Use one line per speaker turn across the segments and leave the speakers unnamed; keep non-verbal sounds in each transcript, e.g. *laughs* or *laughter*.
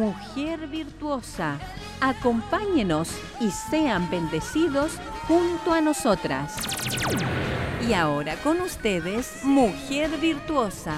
Mujer Virtuosa. Acompáñenos y sean bendecidos junto a nosotras. Y ahora con ustedes, Mujer Virtuosa.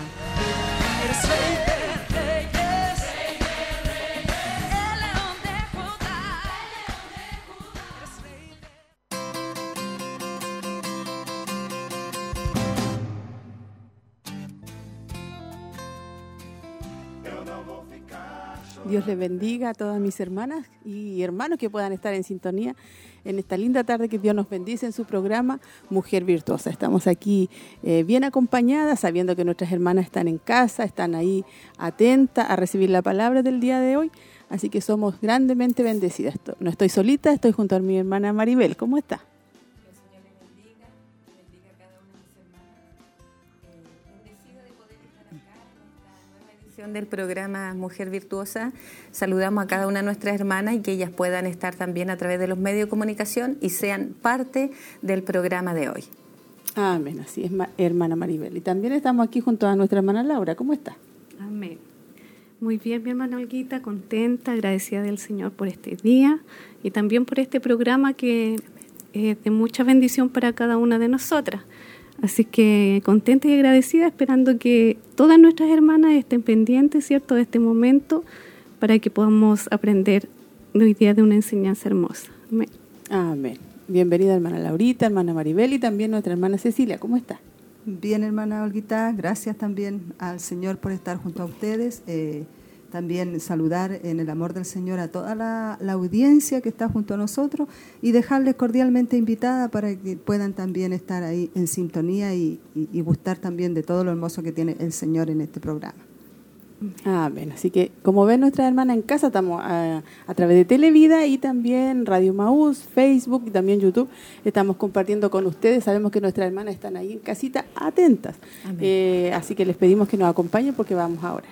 Dios les bendiga a todas mis hermanas y hermanos que puedan estar en sintonía en esta linda tarde que Dios nos bendice en su programa Mujer Virtuosa. Estamos aquí eh, bien acompañadas, sabiendo que nuestras hermanas están en casa, están ahí atentas a recibir la palabra del día de hoy. Así que somos grandemente bendecidas. No estoy solita, estoy junto a mi hermana Maribel. ¿Cómo está?
Del programa Mujer Virtuosa. Saludamos a cada una de nuestras hermanas y que ellas puedan estar también a través de los medios de comunicación y sean parte del programa de hoy.
Amén, así es, hermana Maribel. Y también estamos aquí junto a nuestra hermana Laura. ¿Cómo está?
Amén. Muy bien, mi hermana Olguita, contenta, agradecida del Señor por este día y también por este programa que es de mucha bendición para cada una de nosotras. Así que contenta y agradecida, esperando que todas nuestras hermanas estén pendientes, ¿cierto?, de este momento para que podamos aprender hoy día de una enseñanza hermosa.
Amén. Amén. Bienvenida hermana Laurita, hermana Maribel y también nuestra hermana Cecilia. ¿Cómo está?
Bien, hermana Olguita. Gracias también al Señor por estar junto a ustedes. Eh, también saludar en el amor del Señor a toda la, audiencia que está junto a nosotros y dejarles cordialmente invitada para que puedan también estar ahí en sintonía y, gustar también de todo lo hermoso que tiene el Señor en este programa.
Amén. Así que, como ven nuestra hermana en casa, estamos a, través de Televida y también Radio Maús, Facebook y también YouTube. Estamos compartiendo con ustedes. Sabemos que nuestras hermanas están ahí en casita atentas. Eh, así que les pedimos que nos acompañen porque vamos ahora.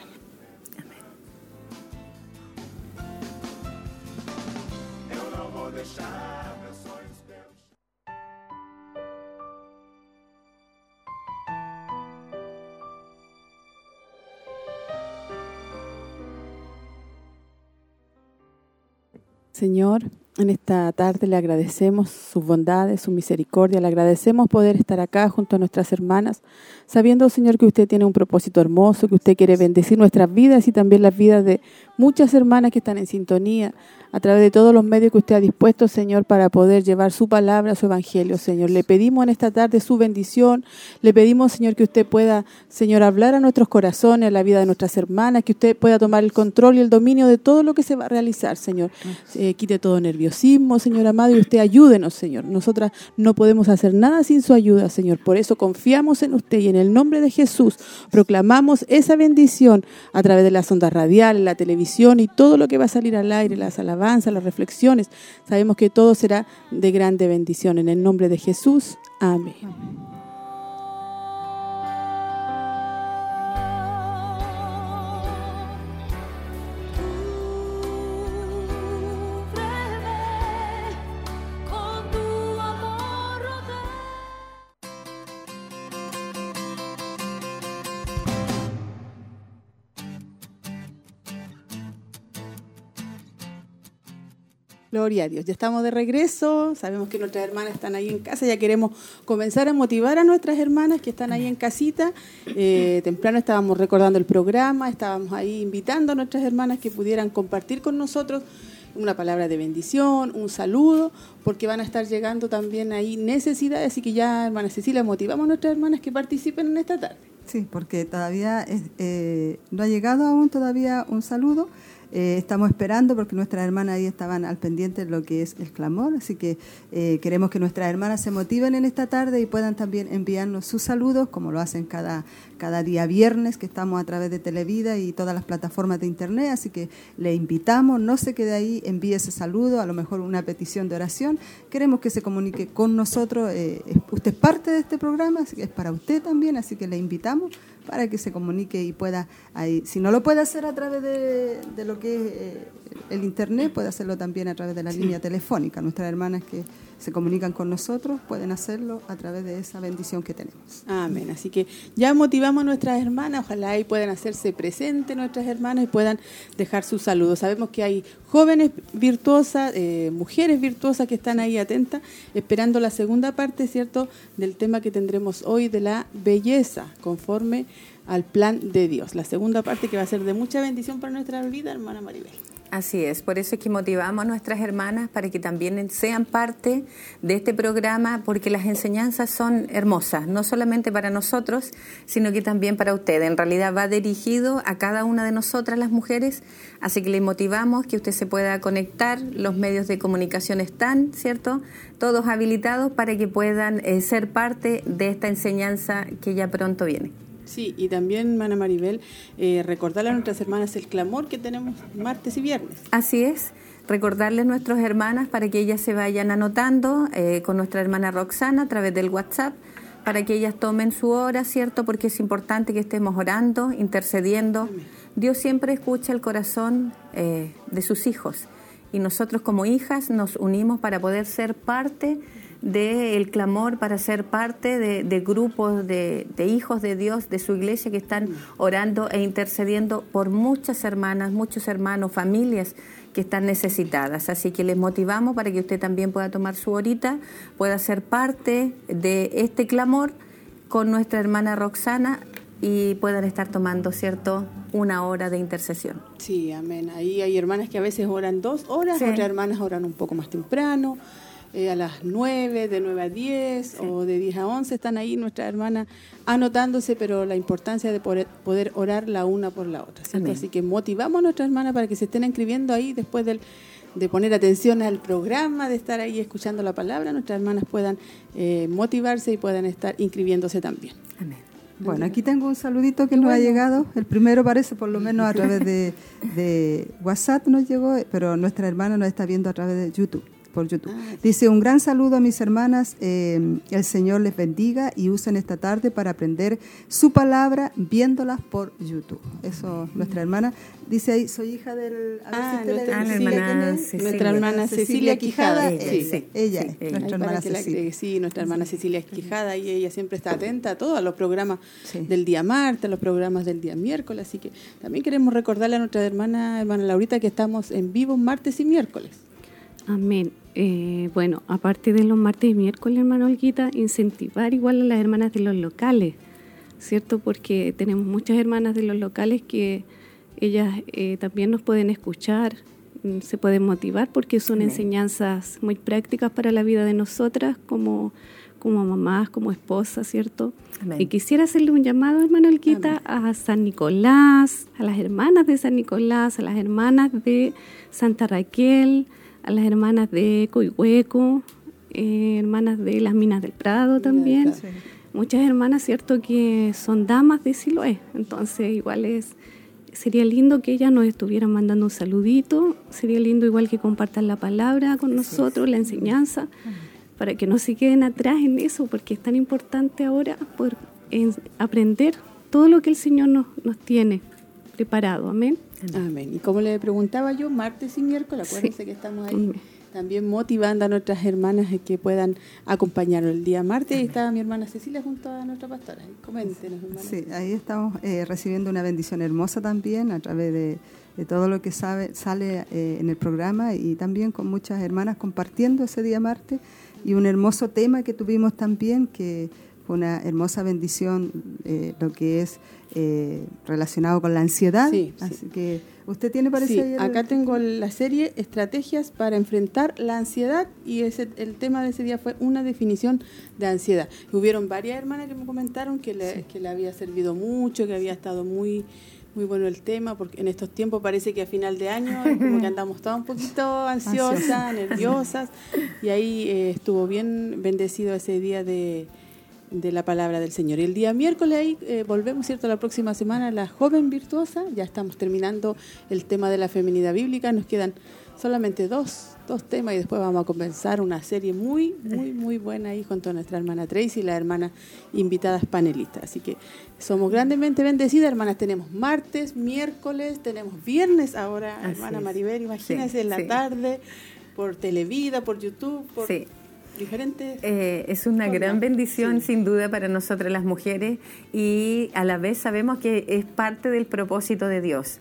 Señor, en esta tarde le agradecemos sus bondades, su misericordia, le agradecemos poder estar acá junto a nuestras hermanas, sabiendo, Señor, que usted tiene un propósito hermoso, que usted quiere bendecir nuestras vidas y también las vidas de muchas hermanas que están en sintonía, a través de todos los medios que usted ha dispuesto, Señor, para poder llevar su palabra, su evangelio, Señor. Le pedimos en esta tarde su bendición, le pedimos, Señor, que usted pueda, Señor, hablar a nuestros corazones, a la vida de nuestras hermanas, que usted pueda tomar el control y el dominio de todo lo que se va a realizar, Señor. Eh, quite todo nerviosismo, Señor amado, y usted ayúdenos, Señor. Nosotras no podemos hacer nada sin su ayuda, Señor. Por eso confiamos en usted y en el nombre de Jesús proclamamos esa bendición a través de las ondas radiales, la televisión y todo lo que va a salir al aire, las alabanzas las reflexiones. Sabemos que todo será de grande bendición. En el nombre de Jesús. Amén. Gloria a Dios. Ya estamos de regreso. Sabemos que nuestras hermanas están ahí en casa. Ya queremos comenzar a motivar a nuestras hermanas que están ahí en casita. Eh, temprano estábamos recordando el programa, estábamos ahí invitando a nuestras hermanas que pudieran compartir con nosotros una palabra de bendición, un saludo, porque van a estar llegando también ahí necesidades. Así que ya, hermana Cecilia, motivamos a nuestras hermanas que participen en esta tarde.
Sí, porque todavía eh, no ha llegado aún todavía un saludo. Eh, estamos esperando porque nuestras hermanas ahí estaban al pendiente de lo que es el clamor, así que eh, queremos que nuestras hermanas se motiven en esta tarde y puedan también enviarnos sus saludos, como lo hacen cada, cada día viernes, que estamos a través de Televida y todas las plataformas de Internet, así que le invitamos, no se quede ahí, envíe ese saludo, a lo mejor una petición de oración. Queremos que se comunique con nosotros, eh, usted es parte de este programa, así que es para usted también, así que le invitamos para que se comunique y pueda, ahí, si no lo puede hacer a través de, lo que es eh, el internet, puede hacerlo también a través de la línea telefónica. Nuestras hermanas que se comunican con nosotros pueden hacerlo a través de esa bendición que tenemos.
Amén. Así que ya motivamos a nuestras hermanas, ojalá ahí puedan hacerse presentes nuestras hermanas y puedan dejar sus saludos. Sabemos que hay jóvenes virtuosas, eh, mujeres virtuosas que están ahí atentas, esperando la segunda parte, ¿cierto?, del tema que tendremos hoy de la belleza, conforme al plan de Dios. La segunda parte que va a ser de mucha bendición para nuestra vida, hermana Maribel.
Así es, por eso es que motivamos a nuestras hermanas para que también sean parte de este programa, porque las enseñanzas son hermosas, no solamente para nosotros, sino que también para ustedes. En realidad va dirigido a cada una de nosotras las mujeres, así que le motivamos que usted se pueda conectar, los medios de comunicación están, ¿cierto? Todos habilitados para que puedan eh, ser parte de esta enseñanza que ya pronto viene.
Sí, y también, Mana Maribel, eh, recordarle a nuestras hermanas el clamor que tenemos martes y viernes.
Así es, recordarles a nuestras hermanas para que ellas se vayan anotando eh, con nuestra hermana Roxana a través del WhatsApp, para que ellas tomen su hora, ¿cierto? Porque es importante que estemos orando, intercediendo. Dios siempre escucha el corazón eh, de sus hijos y nosotros como hijas nos unimos para poder ser parte del clamor para ser parte de, grupos de, hijos de Dios, de su iglesia, que están orando e intercediendo por muchas hermanas, muchos hermanos, familias que están necesitadas. Así que les motivamos para que usted también pueda tomar su horita, pueda ser parte de este clamor con nuestra hermana Roxana y puedan estar tomando, ¿cierto?, una hora de intercesión.
Sí, amén. Ahí hay hermanas que a veces oran dos horas, otras hermanas oran un poco más temprano. Eh, a las 9, de 9 a 10 o de 10 a 11 están ahí nuestras hermanas anotándose, pero la importancia de poder, orar la una por la otra. Así que motivamos a nuestras hermanas para que se estén inscribiendo ahí después del, de poner atención al programa, de estar ahí escuchando la palabra, nuestras hermanas puedan eh, motivarse y puedan estar inscribiéndose también.
Amén. Bueno, aquí tengo un saludito que nos ha llegado. El primero parece por lo *laughs* menos a través de, de WhatsApp nos llegó, pero nuestra hermana nos está viendo a través de YouTube por YouTube. Ah, Dice, un gran saludo a mis hermanas, eh, el Señor les bendiga y usen esta tarde para aprender su palabra viéndolas por YouTube. Eso, nuestra hermana. Dice ahí, soy hija del...
Ah, nuestra, hermana, Cecilia, nuestra hermana Cecilia Quijada.
sí, ella, nuestra hermana Cecilia.
sí, nuestra hermana Cecilia Quijada y ella siempre está atenta a todos los programas del día martes, los programas del día miércoles, así que también queremos recordarle a nuestra hermana, hermana Laurita, que estamos en vivo martes y miércoles.
Amén. Eh, bueno, aparte de los martes y miércoles, hermano Olguita, incentivar igual a las hermanas de los locales, ¿cierto? Porque tenemos muchas hermanas de los locales que ellas eh, también nos pueden escuchar, mm, se pueden motivar porque son enseñanzas muy prácticas para la vida de nosotras como, como mamás, como esposas, ¿cierto? Y quisiera hacerle un llamado, hermano Olguita, a San Nicolás, a las hermanas de San Nicolás, a las hermanas de Santa Raquel, a las hermanas de Coihueco, eh, hermanas de las Minas del Prado también. Muchas hermanas, cierto, que son damas de Siloé. Entonces, igual es, sería lindo que ellas nos estuvieran mandando un saludito. Sería lindo igual que compartan la palabra con nosotros, la enseñanza, para que no se queden atrás en eso, porque es tan importante ahora poder aprender todo lo que el Señor nos, nos tiene preparado. Amén.
Amén. Y como le preguntaba yo, martes y miércoles, acuérdense que estamos ahí también motivando a nuestras hermanas que puedan acompañarnos el día martes. Ahí estaba mi hermana Cecilia junto a nuestra pastora. Coméntenos, hermana.
Sí, ahí estamos eh, recibiendo una bendición hermosa también a través de, todo lo que sabe, sale eh, en el programa y también con muchas hermanas compartiendo ese día martes y un hermoso tema que tuvimos también que una hermosa bendición eh, lo que es eh, relacionado con la ansiedad. Así que usted tiene parece
acá tengo la serie Estrategias para enfrentar la ansiedad y ese, el tema de ese día fue una definición de ansiedad. hubieron varias hermanas que me comentaron que le, que le había servido mucho, que había estado muy muy bueno el tema, porque en estos tiempos parece que a final de año como que andamos todas un poquito *laughs* ansiosas, nerviosas, y ahí eh, estuvo bien bendecido ese día de, de la palabra del Señor. Y el día miércoles ahí eh, volvemos, ¿cierto? La próxima semana, la joven virtuosa. Ya estamos terminando el tema de la feminidad bíblica. Nos quedan solamente dos, dos temas y después vamos a comenzar una serie muy, muy, muy buena ahí junto a nuestra hermana Tracy y la hermana invitadas panelistas. Así que somos grandemente bendecidas, hermanas. Tenemos martes, miércoles, tenemos viernes ahora, hermana Maribel, imagínense en la tarde, por Televida, por YouTube, por diferentes...
Eh, es una gran bendición, sin duda, para nosotras las mujeres y a la vez sabemos que es parte del propósito de Dios.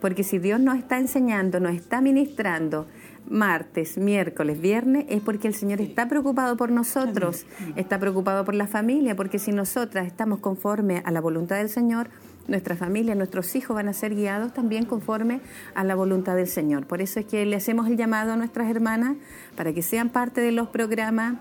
Porque si Dios nos está enseñando, nos está ministrando martes, miércoles, viernes, es porque el Señor está preocupado por nosotros, está preocupado por la familia, porque si nosotras estamos conforme a la voluntad del Señor, nuestra familia, nuestros hijos van a ser guiados también conforme a la voluntad del Señor. Por eso es que le hacemos el llamado a nuestras hermanas para que sean parte de los programas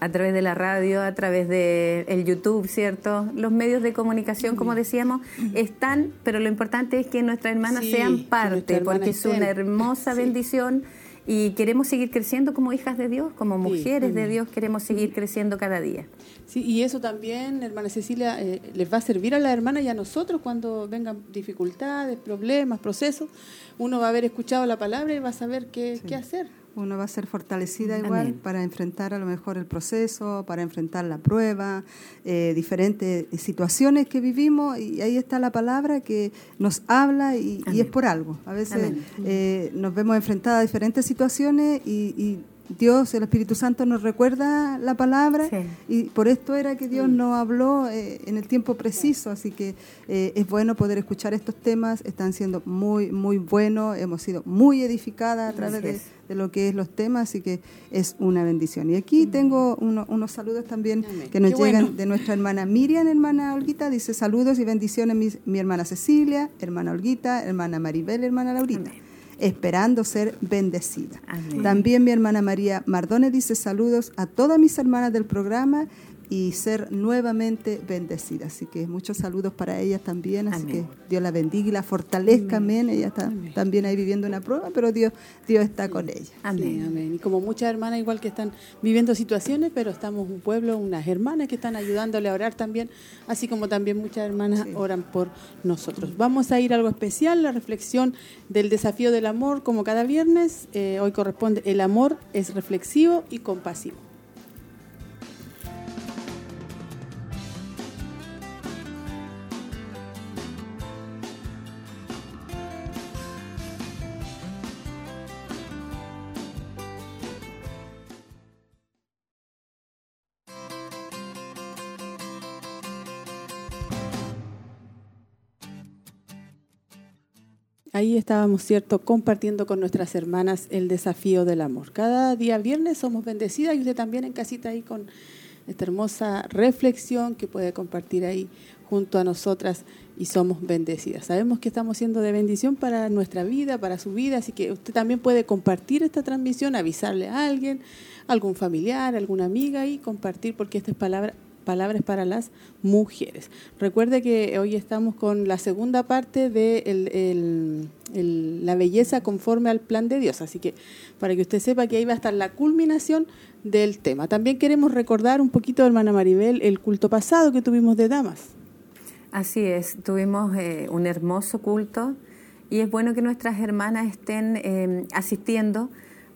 a través de la radio, a través de el YouTube, ¿cierto? Los medios de comunicación, como decíamos, están, pero lo importante es que nuestras hermanas sean parte, porque es una hermosa bendición y queremos seguir creciendo como hijas de Dios, como mujeres de Dios, queremos seguir creciendo cada día.
Sí, y eso también, hermana Cecilia, eh, les va a servir a las hermanas y a nosotros cuando vengan dificultades, problemas, procesos. Uno va a haber escuchado la palabra y va a saber qué, qué hacer
uno va a ser fortalecida igual para enfrentar a lo mejor el proceso, para enfrentar la prueba, eh, diferentes situaciones que vivimos y ahí está la palabra que nos habla y, es por algo. A veces eh, nos vemos enfrentadas a diferentes situaciones y Dios, el Espíritu Santo nos recuerda la palabra y por esto era que Dios nos habló eh, en el tiempo preciso, así que eh, es bueno poder escuchar estos temas, están siendo muy, muy buenos, hemos sido muy edificadas a través de, lo que es los temas, así que es una bendición. Y aquí tengo unos saludos también que nos llegan de nuestra hermana Miriam, hermana Olguita, dice saludos y bendiciones mi, mi hermana Cecilia, hermana Olguita, hermana Maribel, hermana Laurita esperando ser bendecida. También mi hermana María Mardones dice saludos a todas mis hermanas del programa y ser nuevamente bendecida. Así que muchos saludos para ellas también. Así que Dios la bendiga y la fortalezca. Amén. Ella está también ahí viviendo una prueba, pero Dios, Dios está con ella.
Amén. amén. Y como muchas hermanas igual que están viviendo situaciones, pero estamos un pueblo, unas hermanas que están ayudándole a orar también, así como también muchas hermanas oran por nosotros. Vamos a ir a algo especial, la reflexión del desafío del amor, como cada viernes. Eh, hoy corresponde, el amor es reflexivo y compasivo. Ahí estábamos, ¿cierto?, compartiendo con nuestras hermanas el desafío del amor. Cada día viernes somos bendecidas y usted también en casita ahí con esta hermosa reflexión que puede compartir ahí junto a nosotras y somos bendecidas. Sabemos que estamos siendo de bendición para nuestra vida, para su vida, así que usted también puede compartir esta transmisión, avisarle a alguien, algún familiar, alguna amiga y compartir porque esta es palabra palabras para las mujeres. Recuerde que hoy estamos con la segunda parte de la belleza conforme al plan de Dios, así que para que usted sepa que ahí va a estar la culminación del tema. También queremos recordar un poquito, hermana Maribel, el culto pasado que tuvimos de damas.
Así es, tuvimos eh, un hermoso culto y es bueno que nuestras hermanas estén eh, asistiendo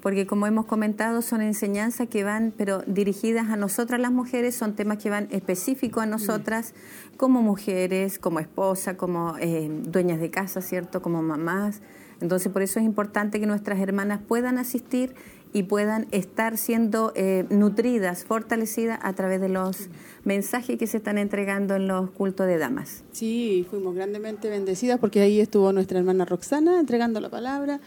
porque como hemos comentado son enseñanzas que van, pero dirigidas a nosotras las mujeres, son temas que van específicos a nosotras como mujeres, como esposas, como eh, dueñas de casa, ¿cierto? Como mamás. Entonces por eso es importante que nuestras hermanas puedan asistir y puedan estar siendo eh, nutridas, fortalecidas a través de los mensajes que se están entregando en los cultos de damas.
Sí, fuimos grandemente bendecidas porque ahí estuvo nuestra hermana Roxana entregando la palabra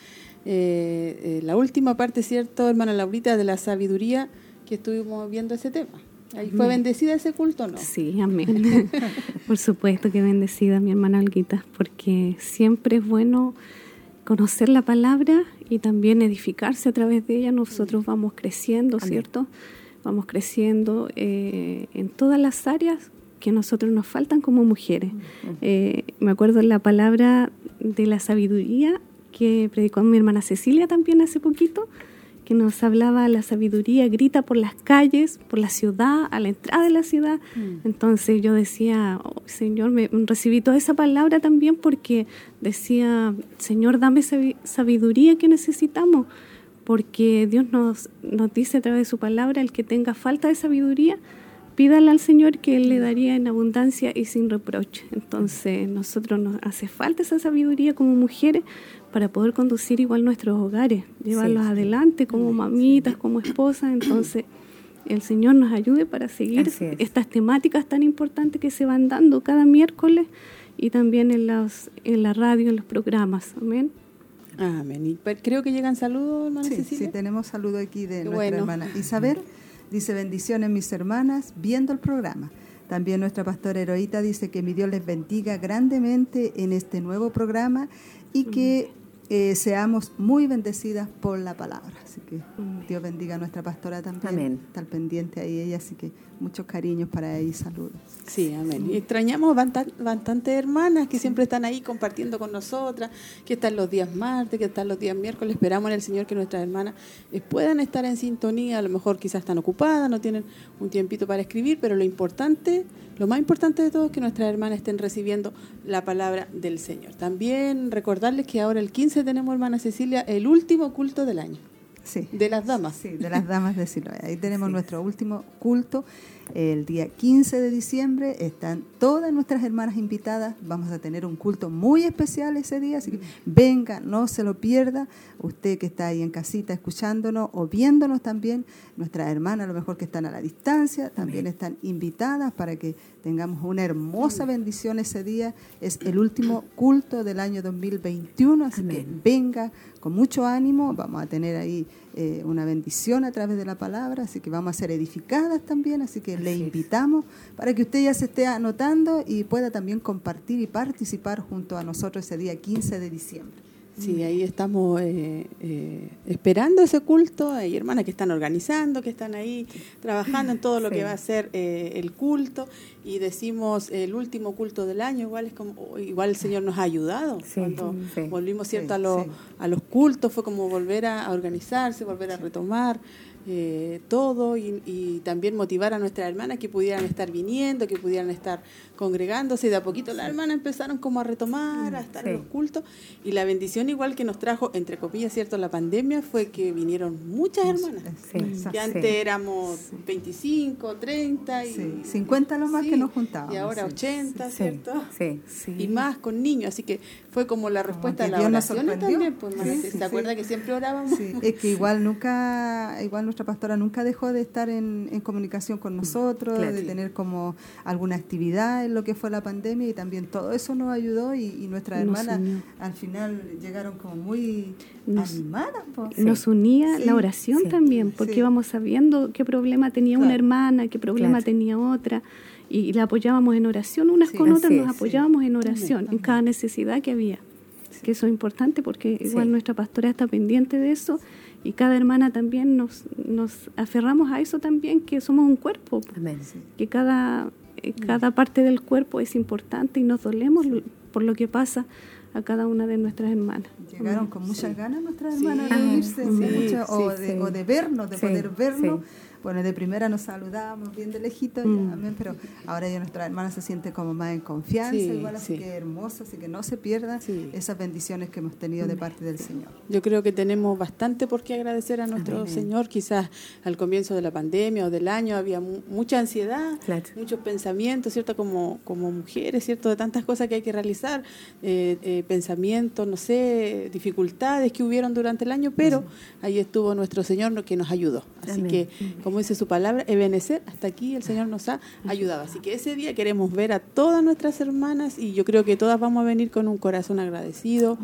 eh, eh, la última parte, ¿cierto, hermana Laurita, de la sabiduría que estuvimos viendo ese tema. Ahí ¿Fue bendecida ese culto no?
Sí, amén. *laughs* Por supuesto que bendecida mi hermana Olguita, porque siempre es bueno conocer la palabra y también edificarse a través de ella. Nosotros vamos creciendo, ¿cierto? Vamos creciendo eh, en todas las áreas que a nosotros nos faltan como mujeres. me acuerdo la palabra de la sabiduría que predicó mi hermana Cecilia también hace poquito, que nos hablaba la sabiduría, grita por las calles, por la ciudad, a la entrada de la ciudad. Mm. Entonces yo decía, oh, Señor, me recibí toda esa palabra también porque decía, Señor, dame sabiduría que necesitamos, porque Dios nos, nos dice a través de su palabra, el que tenga falta de sabiduría, pídale al Señor que Él le daría en abundancia y sin reproche. Entonces, nosotros nos hace falta esa sabiduría como mujeres para poder conducir igual nuestros hogares, llevarlos adelante como mamitas, como esposas. Entonces, el Señor nos ayude para seguir estas temáticas tan importantes que se van dando cada miércoles y también en, las, en la radio, en los programas. Amén.
Amén. Y creo que llegan saludos, hermana
sí, Sí, tenemos saludos aquí de nuestra hermana Isabel. Dice, bendiciones mis hermanas, viendo el programa. También nuestra pastora Heroíta dice que mi Dios les bendiga grandemente en este nuevo programa y que eh, seamos muy bendecidas por la palabra. Así que Dios bendiga a nuestra pastora también. Amén. Está pendiente ahí ella, así que muchos cariños para ella y saludos.
Sí, amén. Y extrañamos bastantes hermanas que siempre están ahí compartiendo con nosotras, que están los días martes, que están los días miércoles. Esperamos en el Señor que nuestras hermanas eh, puedan estar en sintonía. A lo mejor quizás están ocupadas, no tienen un tiempito para escribir, pero lo importante lo más importante de todo es que nuestras hermanas estén recibiendo la palabra del Señor. También recordarles que ahora el 15 tenemos, hermana Cecilia, el último culto del año.
Sí.
De las damas.
Sí, de las damas de Siloé. Ahí tenemos nuestro último culto el día 15 de diciembre están todas nuestras hermanas invitadas. Vamos a tener un culto muy especial ese día, así que venga, no se lo pierda. Usted que está ahí en casita escuchándonos o viéndonos también, nuestras hermanas, a lo mejor que están a la distancia, también están invitadas para que tengamos una hermosa bendición ese día. Es el último culto del año 2021, así que venga con mucho ánimo. Vamos a tener ahí eh, una bendición a través de la palabra, así que vamos a ser edificadas también, así que le invitamos para que usted ya se esté anotando y pueda también compartir y participar junto a nosotros ese día 15 de diciembre.
Sí, ahí estamos eh, eh, esperando ese culto. Hay hermanas que están organizando, que están ahí trabajando en todo lo que va a ser eh, el culto. Y decimos el último culto del año, igual es como igual el Señor nos ha ayudado. Cuando volvimos cierto a, los, a los cultos, fue como volver a organizarse, volver a retomar. Eh, todo y, también motivar a nuestras hermanas que pudieran estar viniendo, que pudieran estar congregándose. Y de a poquito las hermanas empezaron como a retomar, a estar en los cultos. Y la bendición igual que nos trajo, entre comillas, cierto, la pandemia fue que vinieron muchas hermanas. que antes éramos 25, 30 y
50 lo más que nos juntábamos.
Y ahora 80, ¿cierto? Y más con niños. Así que fue como la respuesta a la oración también. Pues, ¿Se acuerda que siempre orábamos?
Es que igual nunca, igual nuestra pastora nunca dejó de estar en, comunicación con nosotros, de tener como alguna actividad en lo que fue la pandemia y también todo eso nos ayudó y, nuestras hermanas al final llegaron como muy animadas.
Nos unía la oración también, porque íbamos sabiendo qué problema tenía una hermana, qué problema tenía otra y la apoyábamos en oración, unas con otras nos apoyábamos en oración, en cada necesidad que había. Que eso es importante porque igual nuestra pastora está pendiente de eso y cada hermana también nos, nos aferramos a eso también, que somos un cuerpo, que cada, eh, cada parte del cuerpo es importante y nos dolemos por lo que pasa a cada una de nuestras hermanas.
Llegaron con muchas ganas nuestras hermanas de unirse, o, de, o, de, vernos, de poder vernos bueno, de primera nos saludábamos bien de lejito, mm. pero ahora ya nuestra hermana se siente como más en confianza, igual así que hermosa, así que no se pierda esas bendiciones que hemos tenido de mm. parte del Señor.
Yo creo que tenemos bastante por qué agradecer a nuestro Señor, quizás al comienzo de la pandemia o del año había mucha ansiedad, muchos pensamientos, ¿cierto? Como, como mujeres, ¿cierto? De tantas cosas que hay que realizar, eh, eh, pensamientos, no sé, dificultades que hubieron durante el año, pero ahí estuvo nuestro Señor que nos ayudó. Así que como dice su palabra, Ebenecer, hasta aquí el Señor nos ha ayudado. Así que ese día queremos ver a todas nuestras hermanas y yo creo que todas vamos a venir con un corazón agradecido,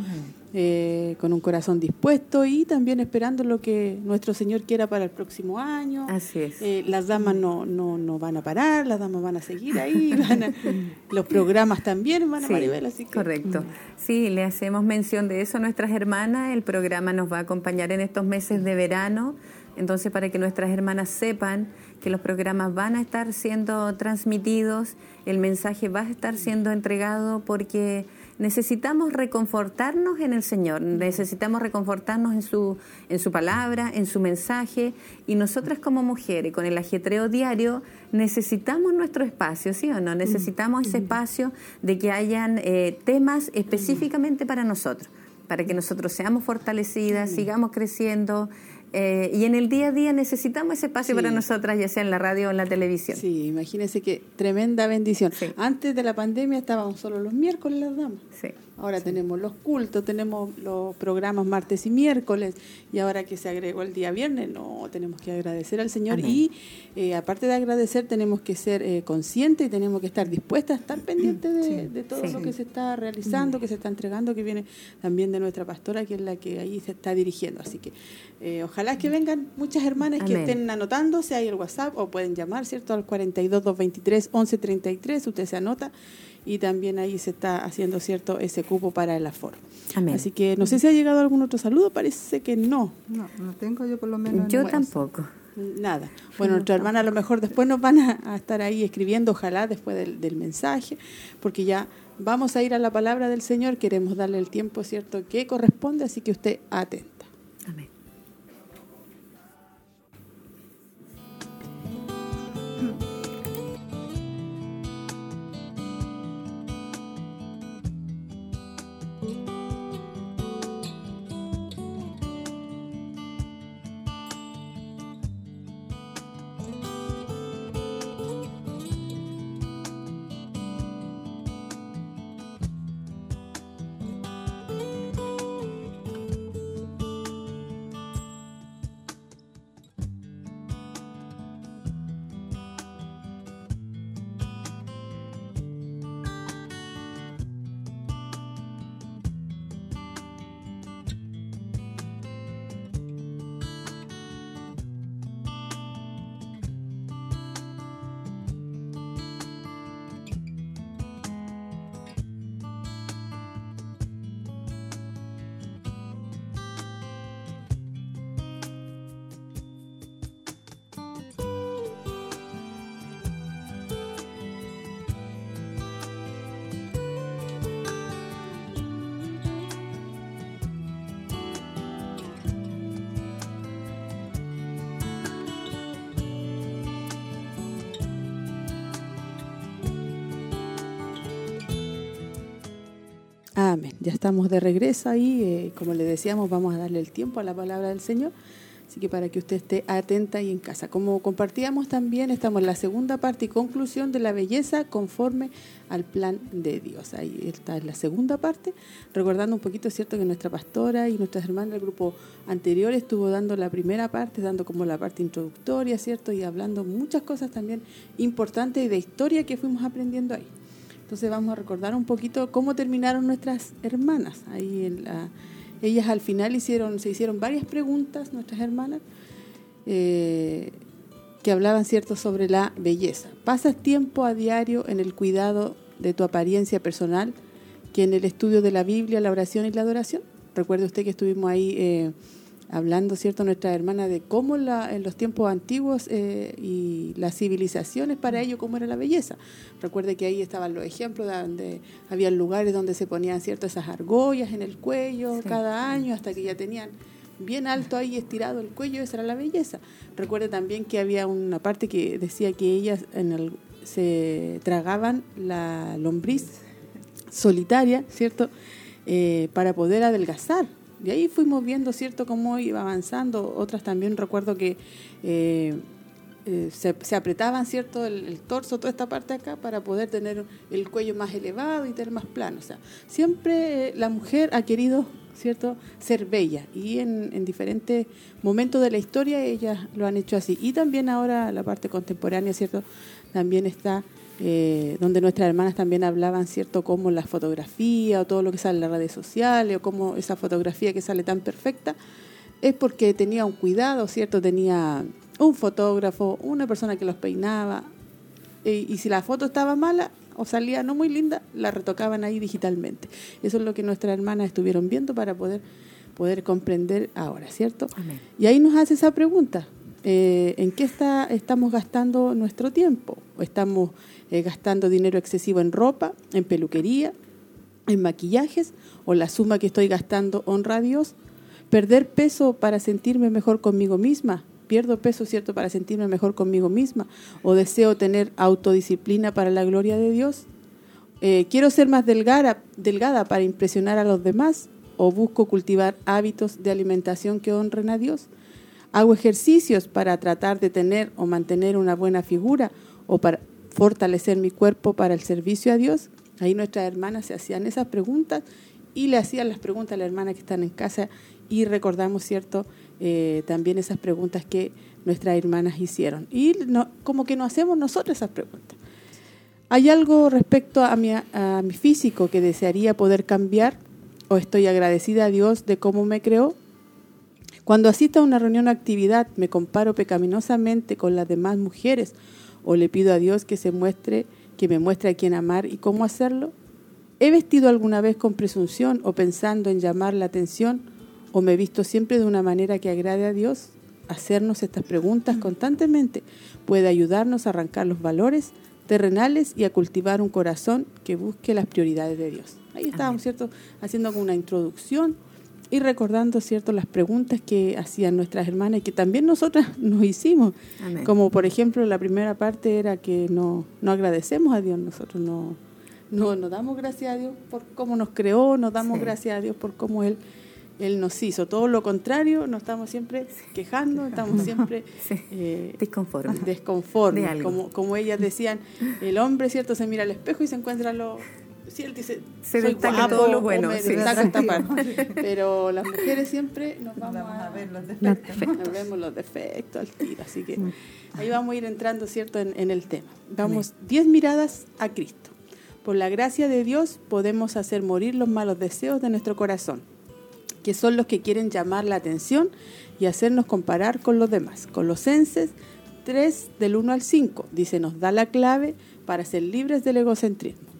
eh, con un corazón dispuesto y también esperando lo que nuestro Señor quiera para el próximo año.
Así es.
Eh, las damas no, no, no van a parar, las damas van a seguir ahí, *laughs* los programas también van a Maribel, así que...
Correcto. Sí, le hacemos mención de eso a nuestras hermanas. El programa nos va a acompañar en estos meses de verano entonces, para que nuestras hermanas sepan que los programas van a estar siendo transmitidos, el mensaje va a estar siendo entregado porque necesitamos reconfortarnos en el Señor, necesitamos reconfortarnos en su, en su palabra, en su mensaje, y nosotras como mujeres, con el ajetreo diario, necesitamos nuestro espacio, ¿sí o no? Necesitamos ese espacio de que hayan eh, temas específicamente para nosotros, para que nosotros seamos fortalecidas, sigamos creciendo, eh, y en el día a día necesitamos ese espacio para nosotras, ya sea en la radio o en la televisión.
Sí, imagínense que tremenda bendición. Antes de la pandemia estábamos solo los miércoles las damas. Sí. Ahora tenemos los cultos, tenemos los programas martes y miércoles, y ahora que se agregó el día viernes, no, tenemos que agradecer al Señor. Y eh, aparte de agradecer, tenemos que ser eh, conscientes y tenemos que estar dispuestas a estar pendientes de, todo lo que se está realizando, que se está entregando, que viene también de nuestra pastora, que es la que ahí se está dirigiendo. Así que eh, ojalá que vengan muchas hermanas que estén anotándose ahí el WhatsApp o pueden llamar, ¿cierto? Al 42 223 1133, usted se anota y también ahí se está haciendo cierto ese cupo para el aforo. Así que no sé si ha llegado algún otro saludo, parece que no.
No, no tengo yo por lo menos.
Yo tampoco.
Nada. Bueno, nuestra hermana a lo mejor después nos van a, estar ahí escribiendo, ojalá después del, del, mensaje, porque ya vamos a ir a la palabra del Señor, queremos darle el tiempo, ¿cierto?, que corresponde, así que usted atenta. Ya estamos de regreso ahí. Eh, como le decíamos, vamos a darle el tiempo a la palabra del Señor. Así que para que usted esté atenta ahí en casa. Como compartíamos también, estamos en la segunda parte y conclusión de la belleza conforme al plan de Dios. Ahí está la segunda parte, recordando un poquito, cierto, que nuestra pastora y nuestras hermanas del grupo anterior estuvo dando la primera parte, dando como la parte introductoria, cierto, y hablando muchas cosas también importantes y de historia que fuimos aprendiendo ahí. Entonces vamos a recordar un poquito cómo terminaron nuestras hermanas. Ahí en la, ellas al final hicieron, se hicieron varias preguntas, nuestras hermanas, eh, que hablaban cierto sobre la belleza. ¿Pasas tiempo a diario en el cuidado de tu apariencia personal que en el estudio de la Biblia, la oración y la adoración? Recuerde usted que estuvimos ahí eh, hablando, ¿cierto?, nuestra hermana de cómo la, en los tiempos antiguos eh, y las civilizaciones para ello, cómo era la belleza. Recuerde que ahí estaban los ejemplos de donde había lugares donde se ponían, ¿cierto?, esas argollas en el cuello cada año hasta que ya tenían bien alto ahí estirado el cuello, esa era la belleza. Recuerde también que había una parte que decía que ellas en el, se tragaban la lombriz solitaria, ¿cierto?, eh, para poder adelgazar y ahí fuimos viendo, ¿cierto?, cómo iba avanzando. Otras también recuerdo que eh, eh, se, apretaban, ¿cierto?, el, torso, toda esta parte acá, para poder tener el cuello más elevado y tener más plano. O sea, siempre la mujer ha querido, ¿cierto?, ser bella. Y en, en diferentes momentos de la historia ellas lo han hecho así. Y también ahora la parte contemporánea, ¿cierto?, también está eh, donde nuestras hermanas también hablaban, ¿cierto?, como la fotografía o todo lo que sale en las redes sociales o como esa fotografía que sale tan perfecta, es porque tenía un cuidado, ¿cierto? Tenía un fotógrafo, una persona que los peinaba, y si la foto estaba mala o salía no muy linda, la retocaban ahí digitalmente. Eso es lo que nuestras hermanas estuvieron viendo para poder, poder comprender ahora, ¿cierto? Y ahí nos hace esa pregunta, eh, ¿en qué está, estamos gastando nuestro tiempo? ¿Estamos eh, gastando dinero excesivo en ropa, en peluquería, en maquillajes o la suma que estoy gastando honra a Dios. Perder peso para sentirme mejor conmigo misma. Pierdo peso, ¿cierto?, para sentirme mejor conmigo misma. O deseo tener autodisciplina para la gloria de Dios. Eh, quiero ser más delgada, delgada para impresionar a los demás. O busco cultivar hábitos de alimentación que honren a Dios. Hago ejercicios para tratar de tener o mantener una buena figura o para fortalecer mi cuerpo para el servicio a Dios. Ahí nuestras hermanas se hacían esas preguntas y le hacían las preguntas a las hermanas que están en casa y recordamos, ¿cierto?, eh, también esas preguntas que nuestras hermanas hicieron. Y como que no hacemos nosotros esas preguntas. ¿Hay algo respecto a mi, a mi físico que desearía poder cambiar? ¿O estoy agradecida a Dios de cómo me creó? Cuando asisto a una reunión o actividad, me comparo pecaminosamente con las demás mujeres o le pido a Dios que se muestre, que me muestre a quién amar y cómo hacerlo. ¿He vestido alguna vez con presunción o pensando en llamar la atención o me he visto siempre de una manera que agrade a Dios? Hacernos estas preguntas constantemente puede ayudarnos a arrancar los valores terrenales y a cultivar un corazón que busque las prioridades de Dios. Ahí estábamos, ¿cierto? Haciendo una introducción y recordando, ¿cierto?, las preguntas que hacían nuestras hermanas y que también nosotras *laughs* nos hicimos. Como por ejemplo, la primera parte era que no, no agradecemos a Dios, nosotros no, no nos damos gracias a Dios por cómo nos creó, nos damos gracias a Dios por cómo Él, Él nos hizo. Todo lo contrario, nos estamos siempre quejando, estamos *laughs* siempre
eh, desconformes.
Desconformes. Como, como ellas decían, el hombre, ¿cierto?, se mira al espejo y se encuentra lo sí, él dice,
se soy guapo, todo lo bueno,
sí. esta parte. *laughs* Pero las mujeres siempre nos vamos, a, ver los defectos. vemos los defectos al tiro, así que ahí vamos a ir entrando, ¿cierto?, en, el tema. Vamos, diez miradas a Cristo. Por la gracia de Dios podemos hacer morir los malos deseos de nuestro corazón, que son los que quieren llamar la atención y hacernos comparar con los demás. Colosenses 3 del 1 al 5 dice, nos da la clave para ser libres del egocentrismo.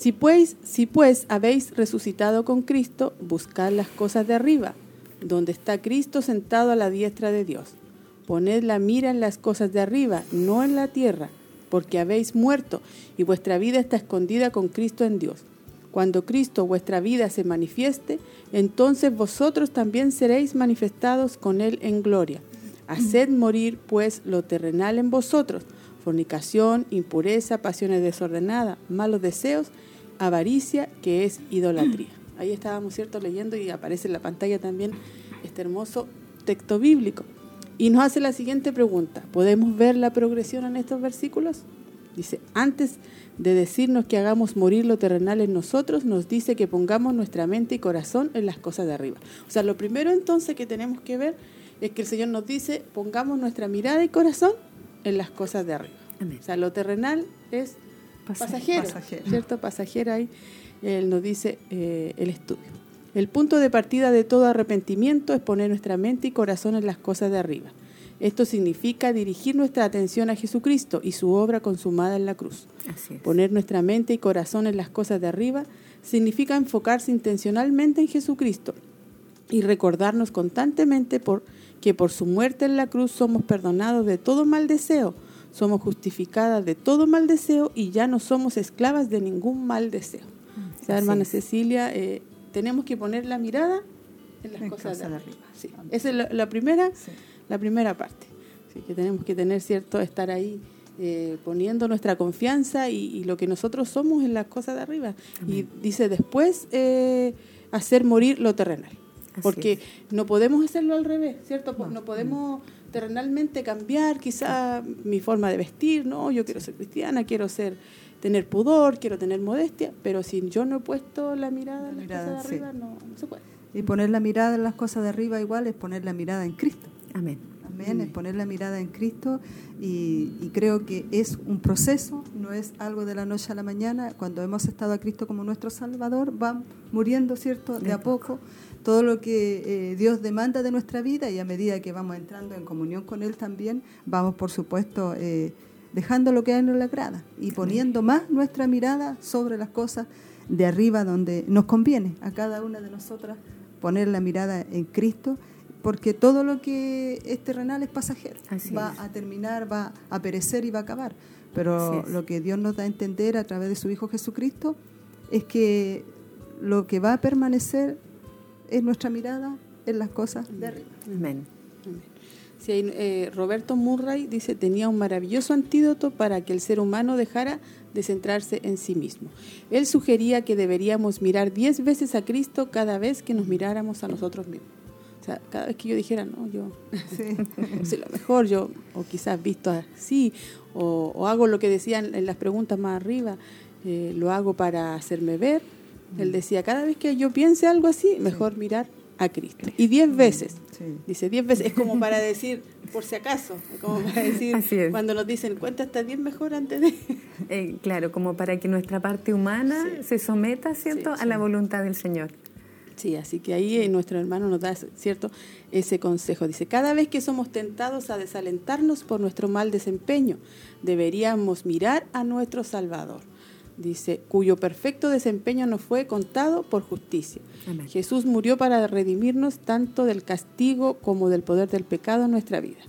Si pues, si pues habéis resucitado con Cristo, buscad las cosas de arriba, donde está Cristo sentado a la diestra de Dios. Poned la mira en las cosas de arriba, no en la tierra, porque habéis muerto y vuestra vida está escondida con Cristo en Dios. Cuando Cristo vuestra vida se manifieste, entonces vosotros también seréis manifestados con Él en gloria. Haced morir pues lo terrenal en vosotros, fornicación, impureza, pasiones desordenadas, malos deseos, avaricia, que es idolatría. Ahí estábamos, ¿cierto?, leyendo y aparece en la pantalla también este hermoso texto bíblico. Y nos hace la siguiente pregunta, ¿podemos ver la progresión en estos versículos? Dice, antes de decirnos que hagamos morir lo terrenal en nosotros, nos dice que pongamos nuestra mente y corazón en las cosas de arriba. O sea, lo primero entonces que tenemos que ver es que el Señor nos dice, pongamos nuestra mirada y corazón en las cosas de arriba. O sea, lo terrenal es pasajero, ¿cierto? Pasajera ahí, él nos dice eh, el estudio. El punto de partida de todo arrepentimiento es poner nuestra mente y corazón en las cosas de arriba. Esto significa dirigir nuestra atención a Jesucristo y su obra consumada en la cruz. Poner nuestra mente y corazón en las cosas de arriba significa enfocarse intencionalmente en Jesucristo y recordarnos constantemente por, que por su muerte en la cruz somos perdonados de todo mal deseo, somos justificadas de todo mal deseo y ya no somos esclavas de ningún mal deseo. O sea, hermana Cecilia, eh, tenemos que poner la mirada en las cosas de arriba. Sí. Esa es la, primera, la primera parte. que tenemos que tener cierto, estar ahí eh, poniendo nuestra confianza y, lo que nosotros somos en las cosas de arriba. Y dice después eh, hacer morir lo terrenal. porque no podemos hacerlo al revés, ¿cierto? No podemos terrenalmente cambiar quizá mi forma de vestir, no, yo quiero ser cristiana, quiero ser tener pudor, quiero tener modestia, pero si yo no he puesto la mirada en las cosas de arriba, no, se puede.
Y poner la mirada en las cosas de arriba igual es poner la mirada en Cristo.
Amén.
Amén, es poner la mirada en Cristo y, y, creo que es un proceso, no es algo de la noche a la mañana. Cuando hemos estado a Cristo como nuestro Salvador, va muriendo, ¿cierto? De a poco todo lo que eh, Dios demanda de nuestra vida y a medida que vamos entrando en comunión con Él también, vamos por supuesto eh, dejando lo que a Él nos le agrada y poniendo más nuestra mirada sobre las cosas de arriba donde nos conviene a cada una de nosotras poner la mirada en Cristo porque todo lo que es terrenal es pasajero, va a terminar, va a perecer y va a acabar. Pero lo que Dios nos da a entender a través de su Hijo Jesucristo es que lo que va a permanecer es nuestra mirada en las cosas de arriba.
Amén.
Sí, eh, Roberto Murray dice, tenía un maravilloso antídoto para que el ser humano dejara de centrarse en sí mismo. Él sugería que deberíamos mirar diez veces a Cristo cada vez que nos miráramos a nosotros mismos. O sea, cada vez que yo dijera, no, yo sí. *laughs* lo mejor, yo, o quizás visto así, o, hago lo que decían en las preguntas más arriba, eh, lo hago para hacerme ver. Él decía, cada vez que yo piense algo así, mejor mirar a Cristo. Y diez veces. Dice diez veces. Es como para decir, por si acaso. Como para *laughs* decir, cuando nos dicen, cuenta hasta diez mejor antes de. *laughs*
Eh, claro, como para que nuestra parte humana se someta, ¿cierto?, a la voluntad del Señor.
Sí, así que ahí eh, nuestro hermano nos da, ¿cierto?, ese consejo. Dice, cada vez que somos tentados a desalentarnos por nuestro mal desempeño, deberíamos mirar a nuestro Salvador dice, cuyo perfecto desempeño nos fue contado por justicia. Jesús murió para redimirnos tanto del castigo como del poder del pecado en nuestra vida,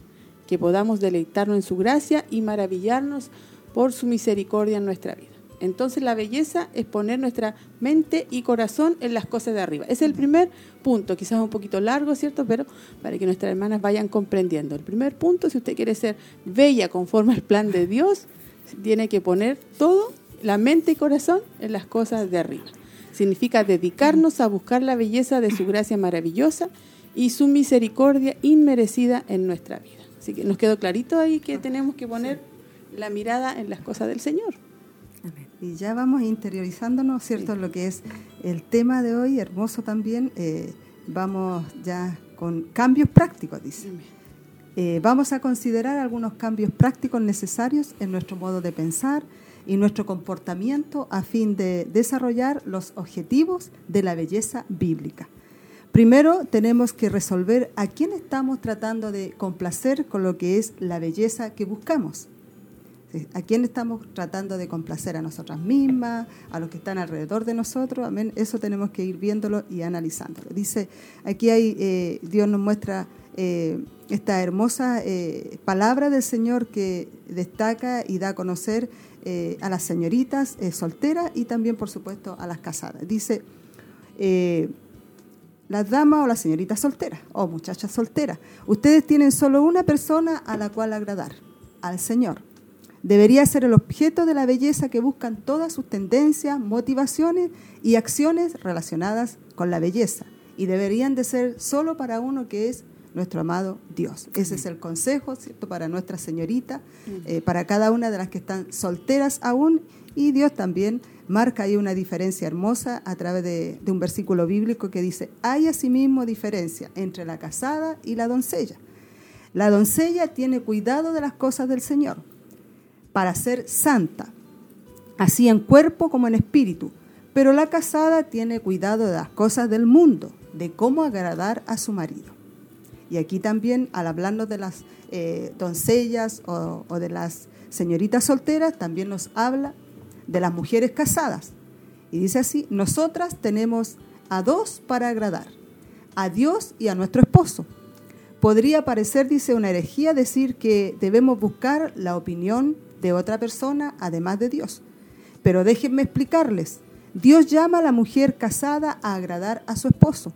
que podamos deleitarnos en su gracia y maravillarnos por su misericordia en nuestra vida. Entonces la belleza es poner nuestra mente y corazón en las cosas de arriba. es el primer punto, quizás un poquito largo, ¿cierto? Pero para que nuestras hermanas vayan comprendiendo. El primer punto, si usted quiere ser bella conforme al plan de Dios, tiene que poner todo la mente y corazón en las cosas de arriba. Significa dedicarnos a buscar la belleza de su gracia maravillosa y su misericordia inmerecida en nuestra vida. Así que nos quedó clarito ahí que tenemos que poner la mirada en las cosas del Señor.
Y ya vamos interiorizándonos, ¿cierto? Lo que es el tema de hoy, hermoso también. Eh, vamos ya con cambios prácticos, dice. Eh, vamos a considerar algunos cambios prácticos necesarios en nuestro modo de pensar, y nuestro comportamiento a fin de desarrollar los objetivos de la belleza bíblica. Primero tenemos que resolver a quién estamos tratando de complacer con lo que es la belleza que buscamos. ¿A quién estamos tratando de complacer? ¿A nosotras mismas? ¿A los que están alrededor de nosotros? Amén. Eso tenemos que ir viéndolo y analizándolo. Dice, aquí hay, eh, Dios nos muestra eh, esta hermosa eh, palabra del Señor que destaca y da a conocer eh, a las señoritas eh, solteras y también, por supuesto, a las casadas. Dice, eh, las damas o las señoritas solteras o muchachas solteras, ustedes tienen solo una persona a la cual agradar, al Señor. Debería ser el objeto de la belleza que buscan todas sus tendencias, motivaciones y acciones relacionadas con la belleza. Y deberían de ser solo para uno que es nuestro amado Dios. Ese es el consejo, ¿cierto? Para nuestra señorita, eh, para cada una de las que están solteras aún. Y Dios también marca ahí una diferencia hermosa a través de, un versículo bíblico que dice, hay asimismo diferencia entre la casada y la doncella. La doncella tiene cuidado de las cosas del Señor para ser santa, así en cuerpo como en espíritu, pero la casada tiene cuidado de las cosas del mundo, de cómo agradar a su marido. Y aquí también, al hablarnos de las eh, doncellas o, de las señoritas solteras, también nos habla de las mujeres casadas. Y dice así, nosotras tenemos a dos para agradar, a Dios y a nuestro esposo. Podría parecer, dice, una herejía decir que debemos buscar la opinión de otra persona además de Dios. Pero déjenme explicarles, Dios llama a la mujer casada a agradar a su esposo.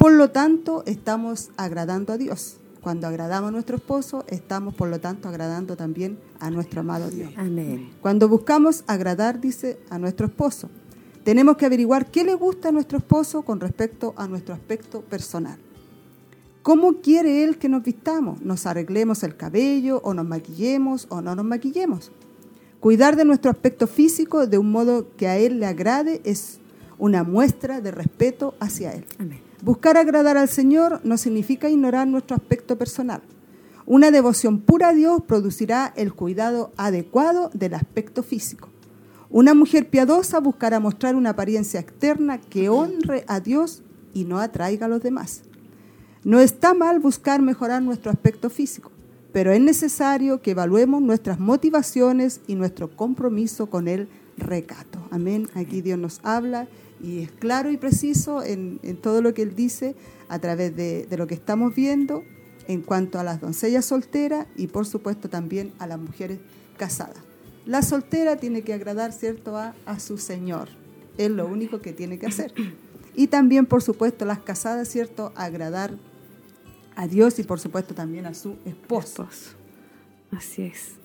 Por lo tanto, estamos agradando a Dios. Cuando agradamos a nuestro esposo, estamos por lo tanto agradando también a nuestro amado Dios.
Amén.
Cuando buscamos agradar, dice, a nuestro esposo, tenemos que averiguar qué le gusta a nuestro esposo con respecto a nuestro aspecto personal. ¿Cómo quiere él que nos vistamos? ¿Nos arreglemos el cabello o nos maquillemos o no nos maquillemos? Cuidar de nuestro aspecto físico de un modo que a él le agrade es una muestra de respeto hacia él.
Amén.
Buscar agradar al Señor no significa ignorar nuestro aspecto personal. Una devoción pura a Dios producirá el cuidado adecuado del aspecto físico. Una mujer piadosa buscará mostrar una apariencia externa que honre a Dios y no atraiga a los demás. No está mal buscar mejorar nuestro aspecto físico, pero es necesario que evaluemos nuestras motivaciones y nuestro compromiso con el recato. Amén. Aquí Dios nos habla y es claro y preciso en, todo lo que él dice a través de, lo que estamos viendo en cuanto a las doncellas solteras y por supuesto también a las mujeres casadas. La soltera tiene que agradar, ¿cierto?, a, a su Señor. Es lo único que tiene que hacer. y también, por supuesto, las casadas, ¿cierto? Agradar a Dios y, por supuesto, también a su esposo.
Así es.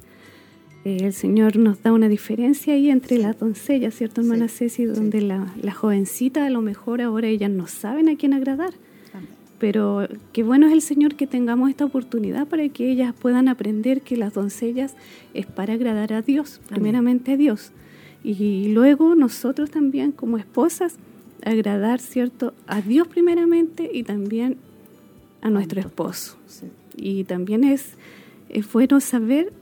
Eh, el Señor nos da una diferencia ahí entre las doncellas, ¿cierto, hermana Ceci? Donde la, la, jovencita a lo mejor ahora ellas no saben a quién agradar. Pero qué bueno es el Señor que tengamos esta oportunidad para que ellas puedan aprender que las doncellas es para agradar a Dios, primeramente a Dios. Y luego nosotros también como esposas agradar, ¿cierto? A Dios primeramente y también a nuestro esposo. Y también es, es bueno saber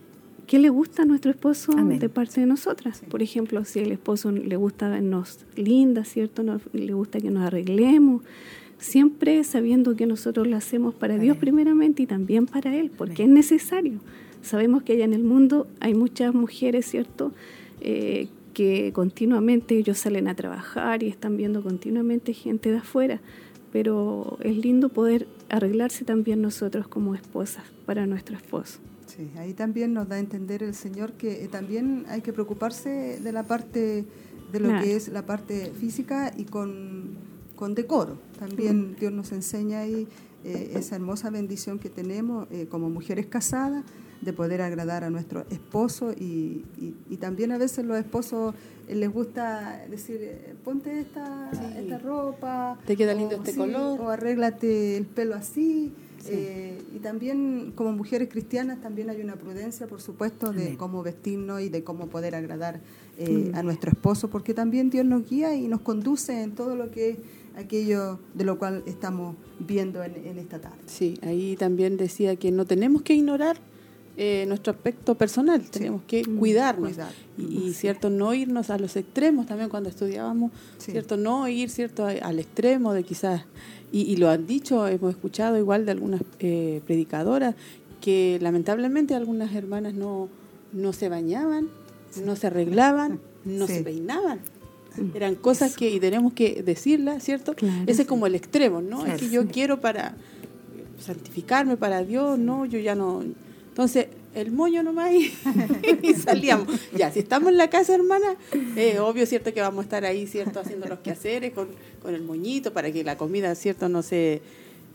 qué le gusta a nuestro esposo de parte de nosotras. Por ejemplo, si el esposo le gusta vernos lindas, ¿cierto? le gusta que nos arreglemos, siempre sabiendo que nosotros lo hacemos para Dios primeramente y también para Él, porque es necesario. Sabemos que allá en el mundo hay muchas mujeres, ¿cierto? Eh, que continuamente ellos salen a trabajar y están viendo continuamente gente de afuera, pero es lindo poder arreglarse también nosotros como esposas para nuestro esposo.
Sí, ahí también nos da a entender el Señor que eh, también hay que preocuparse de la parte, de lo que es la parte física y con, con decoro. También Dios nos enseña ahí eh, esa hermosa bendición que tenemos eh, como mujeres casadas de poder agradar a nuestro esposo y, y, también a veces los esposos les gusta decir ponte esta, esta ropa
te queda lindo este color
o arréglate el pelo así eh, y también como mujeres cristianas también hay una prudencia, por supuesto, de cómo vestirnos y de cómo poder agradar eh, a nuestro esposo, porque también Dios nos guía y nos conduce en todo lo que es aquello de lo cual estamos viendo en, esta tarde.
Sí, ahí también decía que no tenemos que ignorar eh, nuestro aspecto personal, tenemos que mm, cuidarnos. y, cierto no irnos a los extremos también cuando estudiábamos, cierto no ir cierto al extremo de quizás y, lo han dicho, hemos escuchado igual de algunas eh, predicadoras, que lamentablemente algunas hermanas no, no se bañaban, no se arreglaban, no se peinaban. Eran cosas que, y tenemos que decirlas, ¿cierto? Ese es como el extremo, ¿no? Es que yo quiero para santificarme para Dios, no, yo ya no. Entonces, el moño nomás y, *laughs* y salíamos. Ya, si estamos en la casa, hermana, es obvio, ¿cierto? Que vamos a estar ahí, ¿cierto? Haciendo los quehaceres con, con el moñito para que la comida, ¿cierto? No se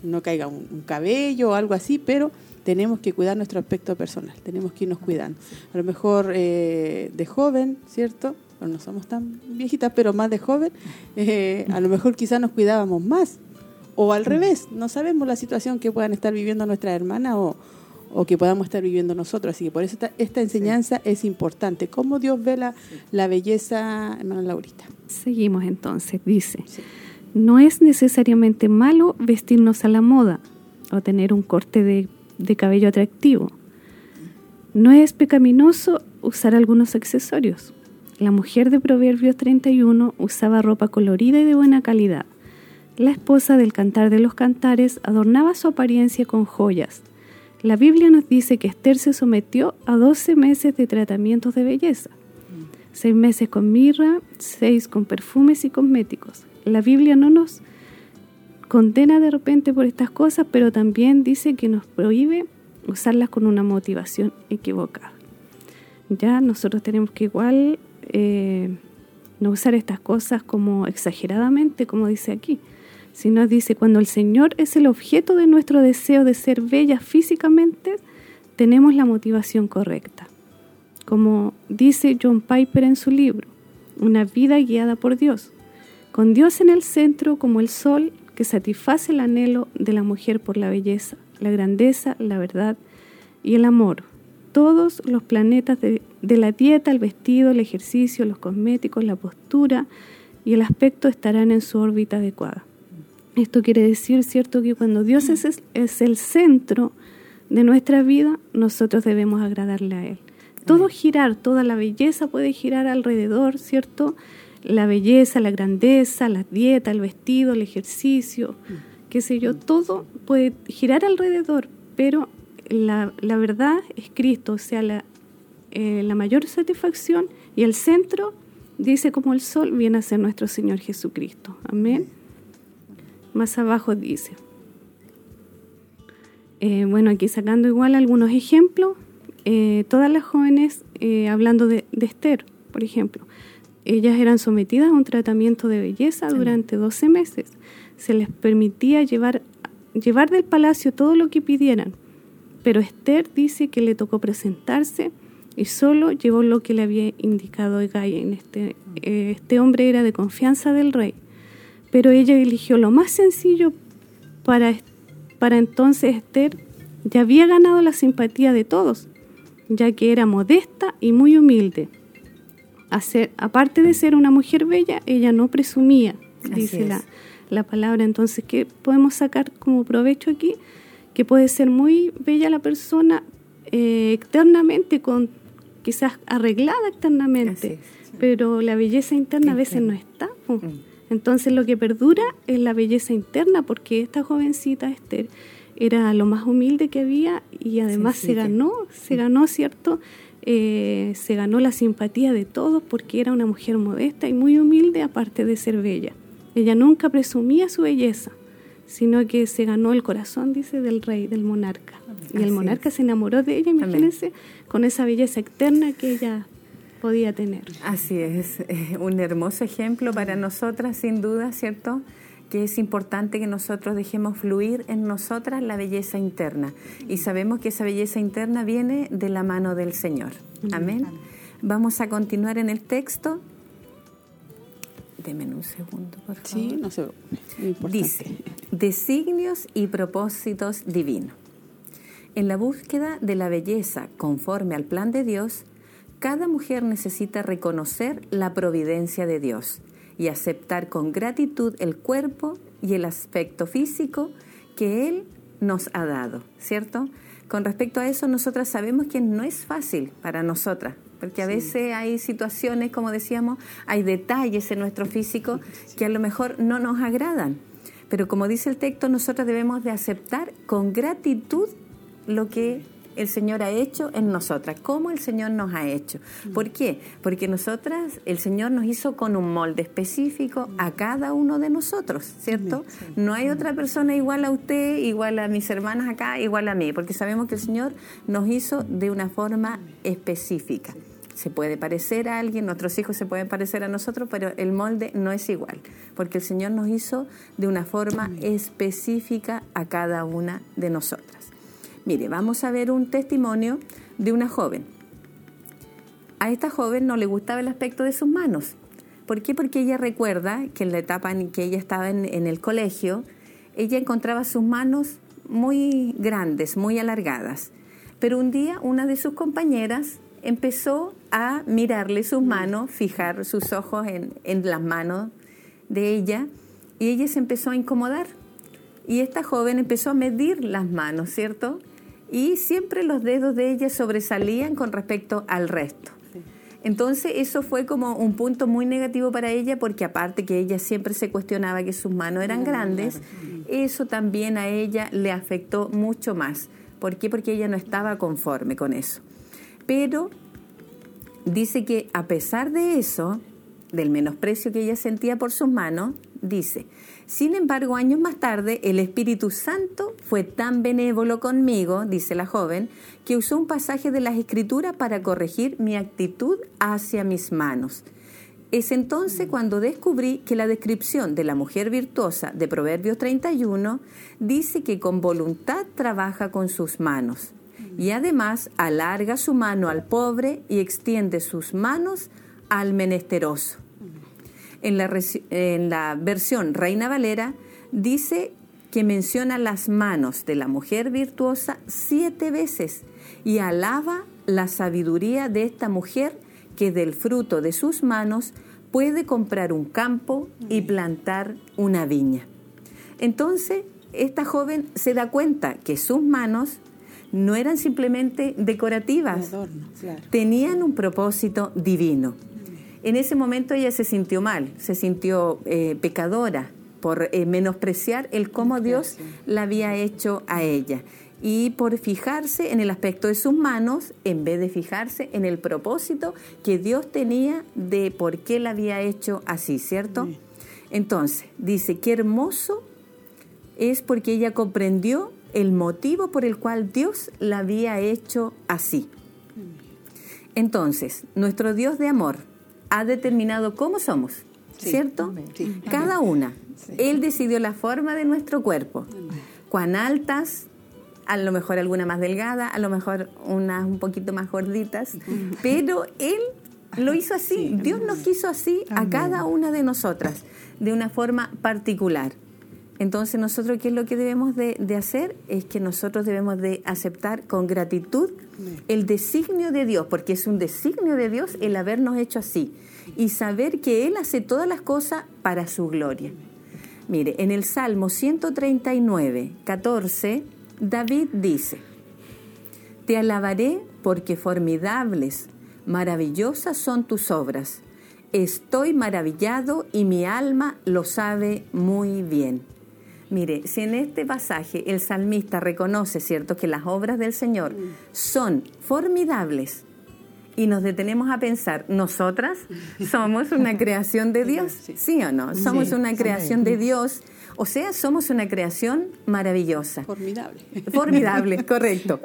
no caiga un, cabello o algo así, pero tenemos que cuidar nuestro aspecto personal, tenemos que irnos cuidando. A lo mejor eh, de joven, ¿cierto? No somos tan viejitas, pero más de joven, eh, a lo mejor quizás nos cuidábamos más. O al revés, no sabemos la situación que puedan estar viviendo nuestras hermanas o, o que podamos estar viviendo nosotros. Así que por eso esta, enseñanza es importante. ¿Cómo Dios ve la, la belleza, hermana Laurita?
Seguimos entonces, dice, no es necesariamente malo vestirnos a la moda o tener un corte de, de cabello atractivo. No es pecaminoso usar algunos accesorios. La mujer de Proverbios 31 usaba ropa colorida y de buena calidad. La esposa del cantar de los cantares adornaba su apariencia con joyas, la Biblia nos dice que Esther se sometió a 12 meses de tratamientos de belleza. Seis meses con mirra, seis con perfumes y cosméticos. La Biblia no nos condena de repente por estas cosas, pero también dice que nos prohíbe usarlas con una motivación equivocada. Ya nosotros tenemos que igual eh, no usar estas cosas como exageradamente, como dice aquí, sino dice, cuando el Señor es el objeto de nuestro deseo de ser bellas físicamente, tenemos la motivación correcta. Como dice John Piper en su libro, una vida guiada por Dios, con Dios en el centro como el sol que satisface el anhelo de la mujer por la belleza, la grandeza, la verdad y el amor. Todos los planetas de, de la dieta, el vestido, el ejercicio, los cosméticos, la postura y el aspecto estarán en su órbita adecuada. Esto quiere decir, ¿cierto?, que cuando Dios es, es el centro de nuestra vida, nosotros debemos agradarle a Él. Todo girar, toda la belleza puede girar alrededor, ¿cierto? La belleza, la grandeza, la dieta, el vestido, el ejercicio, qué sé yo, todo puede girar alrededor, pero la, la verdad es Cristo, o sea, la, eh, la mayor satisfacción y el centro, dice como el sol, viene a ser nuestro Señor Jesucristo. Amén. Más abajo dice, eh, bueno, aquí sacando igual algunos ejemplos, eh, todas las jóvenes, eh, hablando de, Esther, por ejemplo, ellas eran sometidas a un tratamiento de belleza durante 12 meses. Se les permitía llevar, llevar del palacio todo lo que pidieran, pero Esther dice que le tocó presentarse y solo llevó lo que le había indicado Gaia. Este, este hombre era de confianza del rey, pero ella eligió lo más sencillo para, para entonces Esther ya había ganado la simpatía de todos, ya que era modesta y muy humilde aparte de ser una mujer bella, ella no presumía, dice la, la, palabra. Entonces, ¿qué podemos sacar como provecho aquí? Que puede ser muy bella la persona eh, externamente, con quizás arreglada externamente, pero la belleza interna a veces no está. Entonces, lo que perdura es la belleza interna, porque esta jovencita Esther era lo más humilde que había y además se ganó, se ganó, ¿cierto? Eh, se ganó la simpatía de todos porque era una mujer modesta y muy humilde aparte de ser bella. Ella nunca presumía su belleza, sino que se ganó el corazón, dice, del rey, del monarca. Y el monarca se enamoró de ella, imagínense, con esa belleza externa que ella podía tener.
Así es, un hermoso ejemplo para nosotras, sin duda, ¿cierto? que es importante que nosotros dejemos fluir en nosotras la belleza interna. Y sabemos que esa belleza interna viene de la mano del Señor. Amén. Vamos a continuar en el texto. Deme un segundo, por favor.
Sí, no sé.
Dice, designios y propósitos divinos. En la búsqueda de la belleza conforme al plan de Dios, cada mujer necesita reconocer la providencia de Dios y aceptar con gratitud el cuerpo y el aspecto físico que Él nos ha dado, ¿cierto? Con respecto a eso, nosotras sabemos que no es fácil para nosotras, porque a veces hay situaciones, como decíamos, hay detalles en nuestro físico que a lo mejor no nos agradan. Pero como dice el texto, nosotras debemos de aceptar con gratitud lo que el Señor ha hecho en nosotras, cómo el Señor nos ha hecho. ¿Por qué? Porque nosotras, el Señor nos hizo con un molde específico a cada uno de nosotros, ¿cierto? No hay otra persona igual a usted, igual a mis hermanas acá, igual a mí, porque sabemos que el Señor nos hizo de una forma específica se puede parecer a alguien, nuestros hijos se pueden parecer a nosotros, pero el molde no es igual, porque el Señor nos hizo de una forma específica a cada una de nosotras. Mire, vamos a ver un testimonio de una joven. A esta joven no le gustaba el aspecto de sus manos. ¿Por qué? Porque ella recuerda que en la etapa en que ella estaba en, el colegio, ella encontraba sus manos muy grandes, muy alargadas. Pero un día una de sus compañeras empezó a mirarle sus manos, fijar sus ojos en, en las manos de ella, y ella se empezó a incomodar. Y esta joven empezó a medir las manos, ¿cierto? Y siempre los dedos de ella sobresalían con respecto al resto. Entonces eso fue como un punto muy negativo para ella porque aparte que ella siempre se cuestionaba que sus manos eran grandes, eso también a ella le afectó mucho más. ¿Por qué? Porque ella no estaba conforme con eso. Pero dice que a pesar de eso, del menosprecio que ella sentía por sus manos, dice, sin embargo, años más tarde, el Espíritu Santo fue tan benévolo conmigo, dice la joven, que usó un pasaje de las Escrituras para corregir mi actitud hacia mis manos. Es entonces cuando descubrí que la descripción de la mujer virtuosa de Proverbios 31 dice que con voluntad trabaja con sus manos y además alarga su mano al pobre y extiende sus manos al menesteroso. En la, en la versión Reina Valera dice que menciona las manos de la mujer virtuosa siete veces y alaba la sabiduría de esta mujer que del fruto de sus manos puede comprar un campo y plantar una viña. Entonces, esta joven se da cuenta que sus manos no eran simplemente decorativas, tenían un propósito divino. En ese momento ella se sintió mal, se sintió eh, pecadora por eh, menospreciar el cómo Dios la había hecho a ella y por fijarse en el aspecto de sus manos en vez de fijarse en el propósito que Dios tenía de por qué la había hecho así, ¿cierto? Entonces, dice, qué hermoso es porque ella comprendió el motivo por el cual Dios la había hecho así. Entonces, nuestro Dios de amor, ha determinado cómo somos, ¿cierto? Cada una. Él decidió la forma de nuestro cuerpo. Cuán altas, a lo mejor alguna más delgada, a lo mejor unas un poquito más gorditas, pero Él lo hizo así. Dios nos quiso así a cada una de nosotras, de una forma particular. Entonces nosotros, ¿qué es lo que debemos de, hacer? Es que nosotros debemos de aceptar con gratitud el designio de Dios, porque es un designio de Dios el habernos hecho así, y saber que Él hace todas las cosas para su gloria. Mire, en el Salmo 139, 14, David dice, Te alabaré porque formidables, maravillosas son tus obras. Estoy maravillado y mi alma lo sabe muy bien. Mire, si en este pasaje el salmista reconoce, ¿cierto?, que las obras del Señor son formidables y nos detenemos a pensar, nosotras somos una *laughs* creación de Dios, ¿sí o no? Somos una creación de Dios, o sea, somos una creación maravillosa.
Formidable. *laughs*
Formidable, correcto.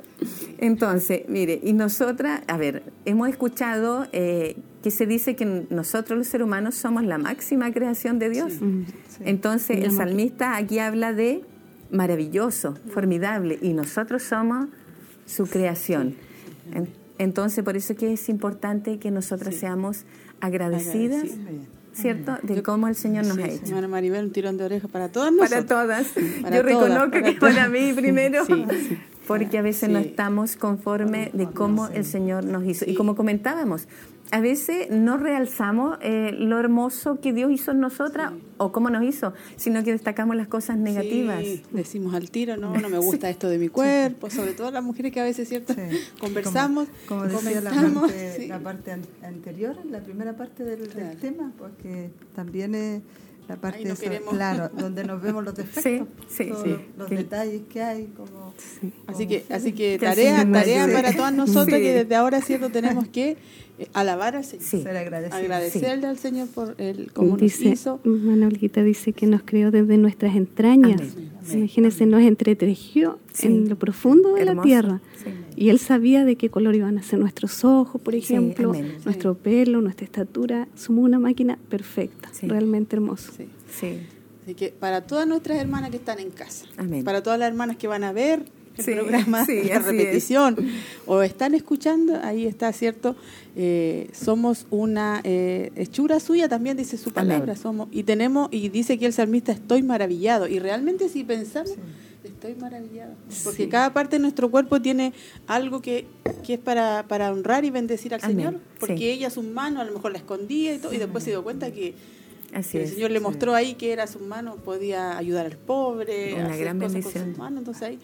Entonces, mire, y nosotras, a ver, hemos escuchado eh, que se dice que nosotros los seres humanos somos la máxima creación de Dios. Entonces el salmista aquí habla de maravilloso, formidable, y nosotros somos su creación. Entonces por eso que es importante que nosotras seamos agradecidas. ¿Cierto? De cómo el Señor nos ha hecho.
Señora Maribel, un tirón de oreja para todas nosotras.
Para todas. Yo reconozco que para mí primero, porque a veces no estamos conformes de cómo el Señor nos hizo. Y como comentábamos, a veces no realzamos eh, lo hermoso que Dios hizo en nosotras o cómo nos hizo, sino que destacamos las cosas negativas.
decimos al tiro, no, no me *laughs* gusta esto de mi cuerpo, sobre todo las mujeres que a veces, ¿cierto? *laughs* Conversamos,
como, decía la parte, *laughs* la parte, anterior, la primera parte del, tema, porque también es la parte claro, donde nos vemos los defectos, los detalles que hay, como,
así que así que tarea tarea para todas nosotras que desde ahora cierto tenemos que alabar al Señor, agradecerle al Señor por el cómo
dice,
nos hizo.
Manolita dice que nos creó desde nuestras entrañas. Imagínense, nos entretejió en lo profundo de la tierra. Y él sabía de qué color iban a ser nuestros ojos, por ejemplo, nuestro pelo, nuestra estatura. Somos una máquina perfecta, realmente hermoso.
Así que para todas nuestras hermanas que están en casa, para todas las hermanas que van a ver el programa de repetición. O están escuchando, ahí está, ¿cierto? Eh, somos una eh, hechura suya, también dice su palabra, somos y tenemos y dice que el salmista estoy maravillado. Y realmente si pensamos estoy maravillado. Porque cada parte de nuestro cuerpo tiene algo que, que es para, para honrar y bendecir al Señor, porque ella sus manos a lo mejor la escondía y todo y después se dio cuenta que el Señor le mostró ahí que era su mano, podía ayudar al pobre,
una gran bendición.
entonces ahí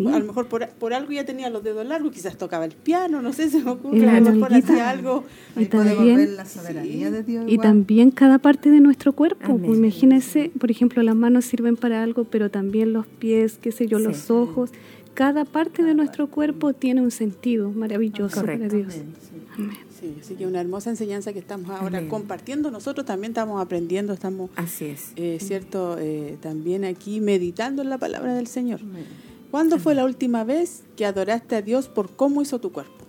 a lo mejor por, por, algo ya tenía los dedos largos, quizás tocaba el piano, no sé, *laughs* se me ocurre, a lo mejor hacía algo.
Y también, la soberanía de Dios. Y también cada parte de nuestro cuerpo. Imagínense, por ejemplo, las manos sirven para algo, pero también los pies, qué sé yo, los ojos. Cada parte de nuestro cuerpo tiene un sentido maravilloso para Dios.
Amén. Sí, así que una hermosa enseñanza que estamos ahora compartiendo. Nosotros también estamos aprendiendo, estamos,
así es.
Eh, cierto, eh, también aquí meditando en la palabra del Señor. ¿Cuándo fue la última vez que adoraste a Dios por cómo hizo tu cuerpo?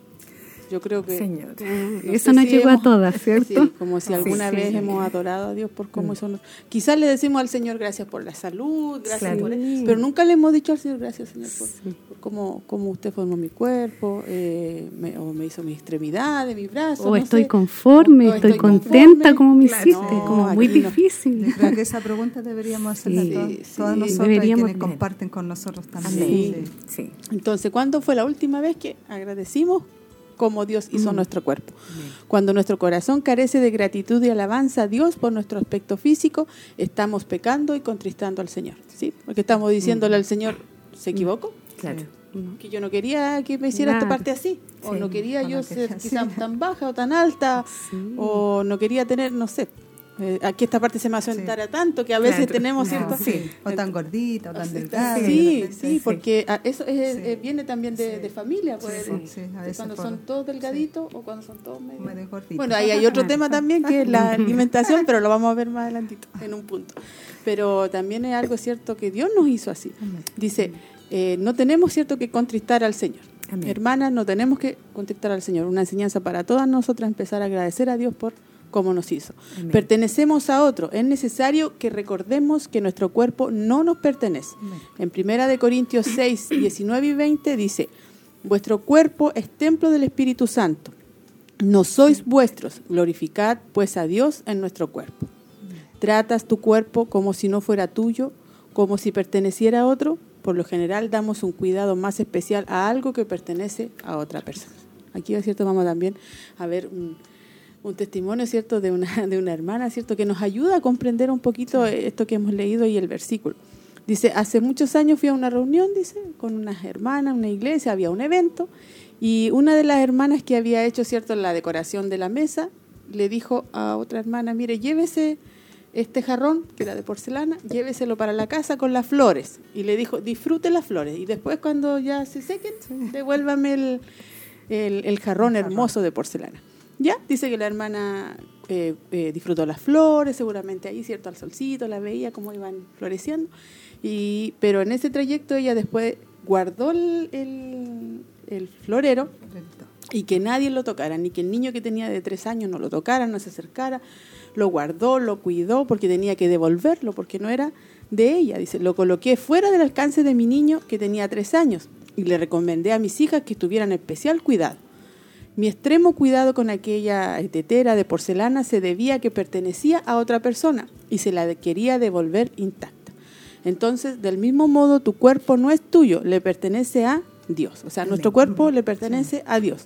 Yo creo que
Señor. *laughs*
eso nos llegó a todas, *laughs* ¿cierto?
como si alguna vez hemos adorado a Dios por cómo hizo. Quizás le decimos al Señor gracias por la salud, gracias por pero nunca le hemos dicho al Señor gracias, Señor, por, cómo, cómo, usted formó mi cuerpo, eh, me, o me hizo mis extremidades, mis brazos.
O estoy conforme, estoy, contenta como me hiciste, como muy difícil.
creo que esa pregunta deberíamos hacerla todos, nosotros y quienes comparten con nosotros también.
Sí. Entonces, ¿cuándo fue la última vez que agradecimos como Dios hizo mm. nuestro cuerpo. Cuando nuestro corazón carece de gratitud y alabanza a Dios por nuestro aspecto físico, estamos pecando y contristando al Señor. ¿sí? Porque estamos diciéndole al Señor, ¿se mm. equivocó?
Claro.
Que yo no quería que me hiciera esta parte así, o no quería yo ser quizás tan baja o tan alta, o no quería tener, no sé, eh, aquí esta parte se me asentara tanto que a veces tenemos cierto
o tan gordita o tan delgada
sí sí porque eso es, viene también de, familia pues, cuando son todos delgaditos o cuando son todos medio, bueno ahí hay otro tema también que es la *laughs* alimentación pero lo vamos a ver más adelantito en un punto. Pero también es algo cierto que Dios nos hizo así. Dice eh, no tenemos cierto que contristar al Señor Hermanas, no tenemos que contristar al Señor. Una enseñanza para todas nosotras, empezar a agradecer a Dios por como nos hizo. Pertenecemos a otro. Es necesario que recordemos que nuestro cuerpo no nos pertenece. En Primera de Corintios 6, 19 *clears throat* y 20 dice, vuestro cuerpo es templo del Espíritu Santo. No sois vuestros, glorificad pues a Dios en nuestro cuerpo. Tratas tu cuerpo como si no fuera tuyo, como si perteneciera a otro. Por lo general damos un cuidado más especial a algo que pertenece a otra persona. Aquí, es cierto, vamos también a ver un, un testimonio, ¿cierto?, de una, *laughs* de una hermana, ¿cierto?, que nos ayuda a comprender un poquito esto que hemos leído y el versículo. Dice, hace muchos años fui a una reunión, dice, con unas hermanas, una iglesia, había un evento, y una de las hermanas que había hecho, ¿cierto?, la decoración de la mesa, le dijo a otra hermana, mire, llévese este jarrón, que era de porcelana, lléveselo para la casa con las flores. Y le dijo, disfrute las flores. Y después cuando ya se sequen, devuélvame el, el jarrón hermoso de porcelana. Ya, dice que la hermana eh, eh, disfrutó las flores, seguramente ahí, ¿cierto? Al solcito, la veía cómo iban floreciendo. Y, pero en ese trayecto ella después guardó el, el, florero y que nadie lo tocara, ni que el niño que tenía de tres años no lo tocara, no se acercara. Lo guardó, lo cuidó porque tenía que devolverlo, porque no era de ella. Dice, lo coloqué fuera del alcance de mi niño que tenía tres años y le recomendé a mis hijas que tuvieran especial cuidado. Mi extremo cuidado con aquella tetera de porcelana se debía a que pertenecía a otra persona y se la quería devolver intacta. Entonces, del mismo modo, tu cuerpo no es tuyo, le pertenece a Dios. O sea, nuestro cuerpo le pertenece a Dios.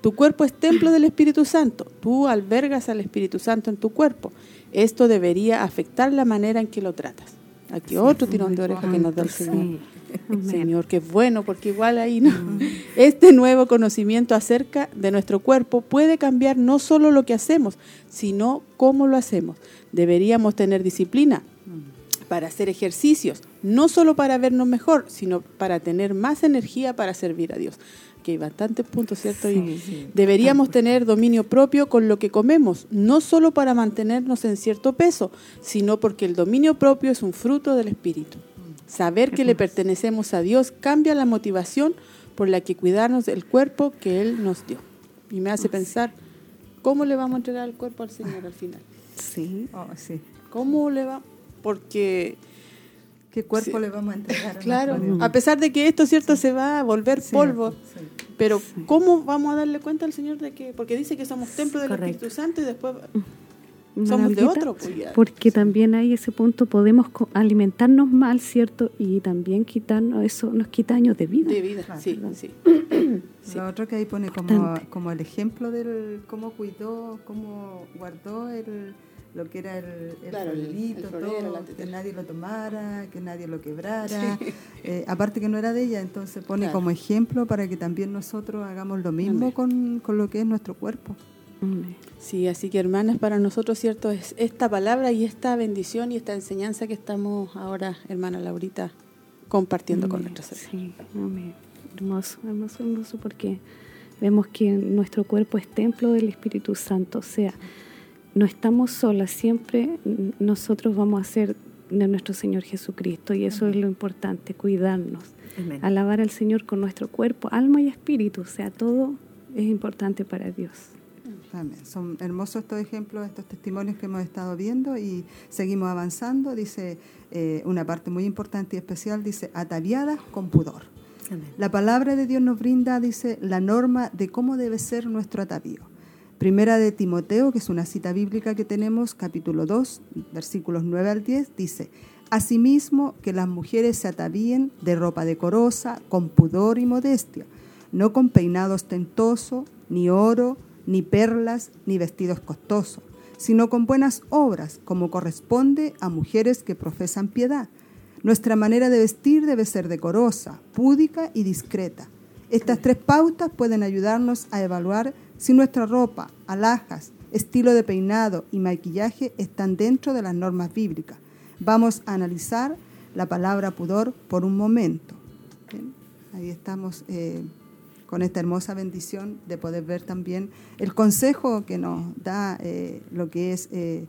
Tu cuerpo es templo del Espíritu Santo. Tú albergas al Espíritu Santo en tu cuerpo. Esto debería afectar la manera en que lo tratas. Aquí otro tirón de oreja que nos da el Señor. Señor, qué bueno, porque igual ahí no. Este nuevo conocimiento acerca de nuestro cuerpo puede cambiar no solo lo que hacemos, sino cómo lo hacemos. Deberíamos tener disciplina para hacer ejercicios, no solo para vernos mejor, sino para tener más energía para servir a Dios. Que hay bastantes puntos, ¿cierto? y deberíamos tener dominio propio con lo que comemos, no solo para mantenernos en cierto peso, sino porque el dominio propio es un fruto del Espíritu. Saber que le pertenecemos a Dios cambia la motivación por la que cuidarnos del cuerpo que Él nos dio. Y me hace pensar, ¿cómo le vamos a entregar el cuerpo al Señor al final?
Sí, oh, sí.
¿Cómo le va? Porque...
¿Qué cuerpo le vamos a entregar? *laughs*
claro, a pesar de que esto, ¿cierto?, se va a volver polvo. Pero ¿cómo vamos a darle cuenta al Señor de que...? Porque dice que somos templo del Espíritu Santo y después somos de otro. Pues,
porque también hay ese punto, podemos alimentarnos mal, ¿cierto? Y también quitarnos, eso nos quita años de vida.
De vida, sí, *coughs* sí.
Lo otro que ahí pone como, como el ejemplo del cómo cuidó, cómo guardó el lo que era el, el, todo, que nadie lo tomara, que nadie lo quebrara. Eh, aparte que no era de ella, entonces pone como ejemplo para que también nosotros hagamos lo mismo con, con lo que es nuestro cuerpo.
Sí, así que hermanas, para nosotros, ¿cierto? Es esta palabra y esta bendición y esta enseñanza que estamos ahora, hermana Laurita, compartiendo con nuestros
Sí, amén. Hermoso, hermoso, hermoso, porque vemos que nuestro cuerpo es templo del Espíritu Santo, o sea, no estamos solas, siempre nosotros vamos a ser de nuestro Señor Jesucristo y eso es lo importante, cuidarnos, alabar al Señor con nuestro cuerpo, alma y espíritu, o sea, todo es importante para Dios.
Son hermosos estos ejemplos, estos testimonios que hemos estado viendo y seguimos avanzando. Dice eh, una parte muy importante y especial, dice, ataviadas con pudor. La palabra de Dios nos brinda, dice, la norma de cómo debe ser nuestro atavío. Primera de Timoteo, que es una cita bíblica que tenemos, capítulo 2, versículos 9 al 10, dice, Asimismo, que las mujeres se atavíen de ropa decorosa, con pudor y modestia, no con peinado ostentoso, ni oro, ni perlas, ni vestidos costosos, sino con buenas obras, como corresponde a mujeres que profesan piedad. Nuestra manera de vestir debe ser decorosa, púdica y discreta. Estas tres pautas pueden ayudarnos a evaluar si nuestra ropa, alhajas, estilo de peinado y maquillaje están dentro de las normas bíblicas. Vamos a analizar la palabra pudor por un momento. Ahí estamos. Eh, con esta hermosa bendición de poder ver también el consejo que nos da eh, lo que es eh,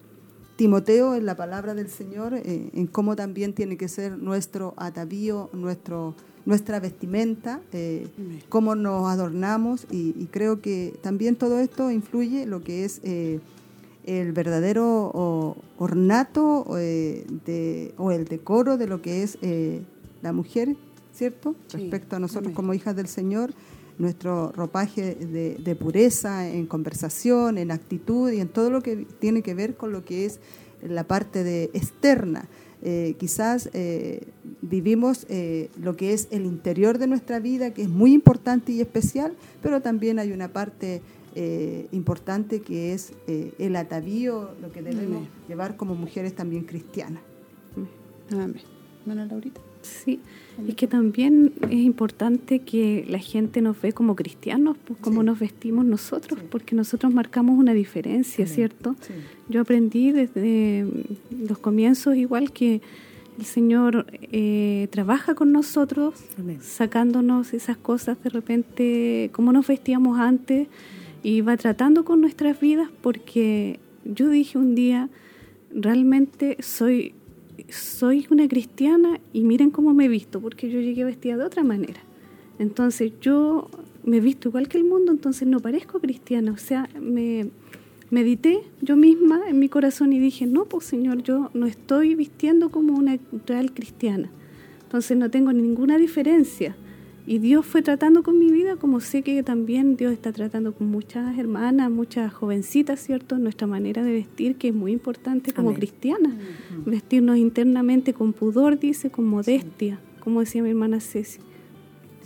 Timoteo en la palabra del Señor, en cómo también tiene que ser nuestro atavío, nuestro, nuestra vestimenta, cómo nos adornamos y, creo que también todo esto influye lo que es el verdadero ornato de, o el decoro de lo que es la mujer, ¿cierto? Respecto a nosotros como hijas del Señor, nuestro ropaje de, pureza en conversación, en actitud y en todo lo que tiene que ver con lo que es la parte de externa. Eh, quizás eh, vivimos eh, lo que es el interior de nuestra vida, que es muy importante y especial, pero también hay una parte importante que es el atavío, lo que debemos llevar como mujeres también cristianas.
Amén. Laurita.
Sí, y que también es importante que la gente nos ve como cristianos, pues como nos vestimos nosotros, porque nosotros marcamos una diferencia, ¿cierto? Yo aprendí desde los comienzos igual que el Señor eh, trabaja con nosotros, sacándonos esas cosas de repente, como nos vestíamos antes, y va tratando con nuestras vidas, porque yo dije un día, realmente soy soy una cristiana y miren cómo me he visto, porque yo llegué vestida de otra manera. Entonces yo me he visto igual que el mundo, entonces no parezco cristiana. O sea, me medité yo misma en mi corazón y dije, no, pues Señor, yo no estoy vistiendo como una real cristiana. Entonces no tengo ninguna diferencia. Y Dios fue tratando con mi vida como sé que también Dios está tratando con muchas hermanas, muchas jovencitas, ¿cierto? Nuestra manera de vestir, que es muy importante como cristiana. Vestirnos internamente con pudor, dice, con modestia, como decía mi hermana Ceci.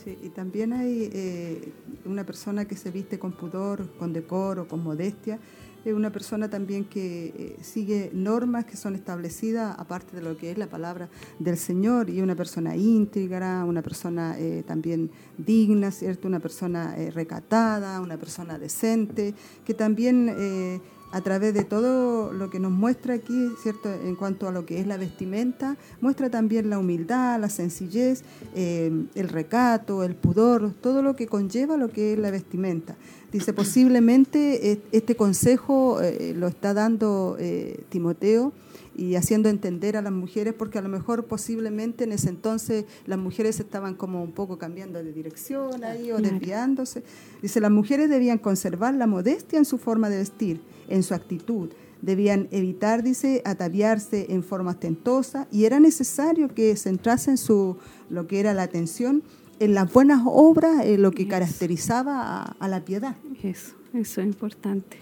Sí, y también hay eh, una persona que se viste con pudor, con decoro, con modestia, es una persona también que eh, sigue normas que son establecidas aparte de lo que es la palabra del Señor y una persona íntegra, una persona eh, también digna, ¿cierto? Una persona eh, recatada, una persona decente, que también a través de todo lo que nos muestra aquí, ¿cierto? En cuanto a lo que es la vestimenta, muestra también la humildad, la sencillez, el recato, el pudor, todo lo que conlleva lo que es la vestimenta. Dice, posiblemente este consejo eh, lo está dando eh, Timoteo y haciendo entender a las mujeres, porque a lo mejor posiblemente en ese entonces las mujeres estaban como un poco cambiando de dirección ahí o desviándose. Dice, las mujeres debían conservar la modestia en su forma de vestir, en su actitud. Debían evitar, dice, ataviarse en forma ostentosa y era necesario que centrasen su, lo que era la atención en las buenas obras eh, lo que caracterizaba a, la piedad.
Eso, eso es importante.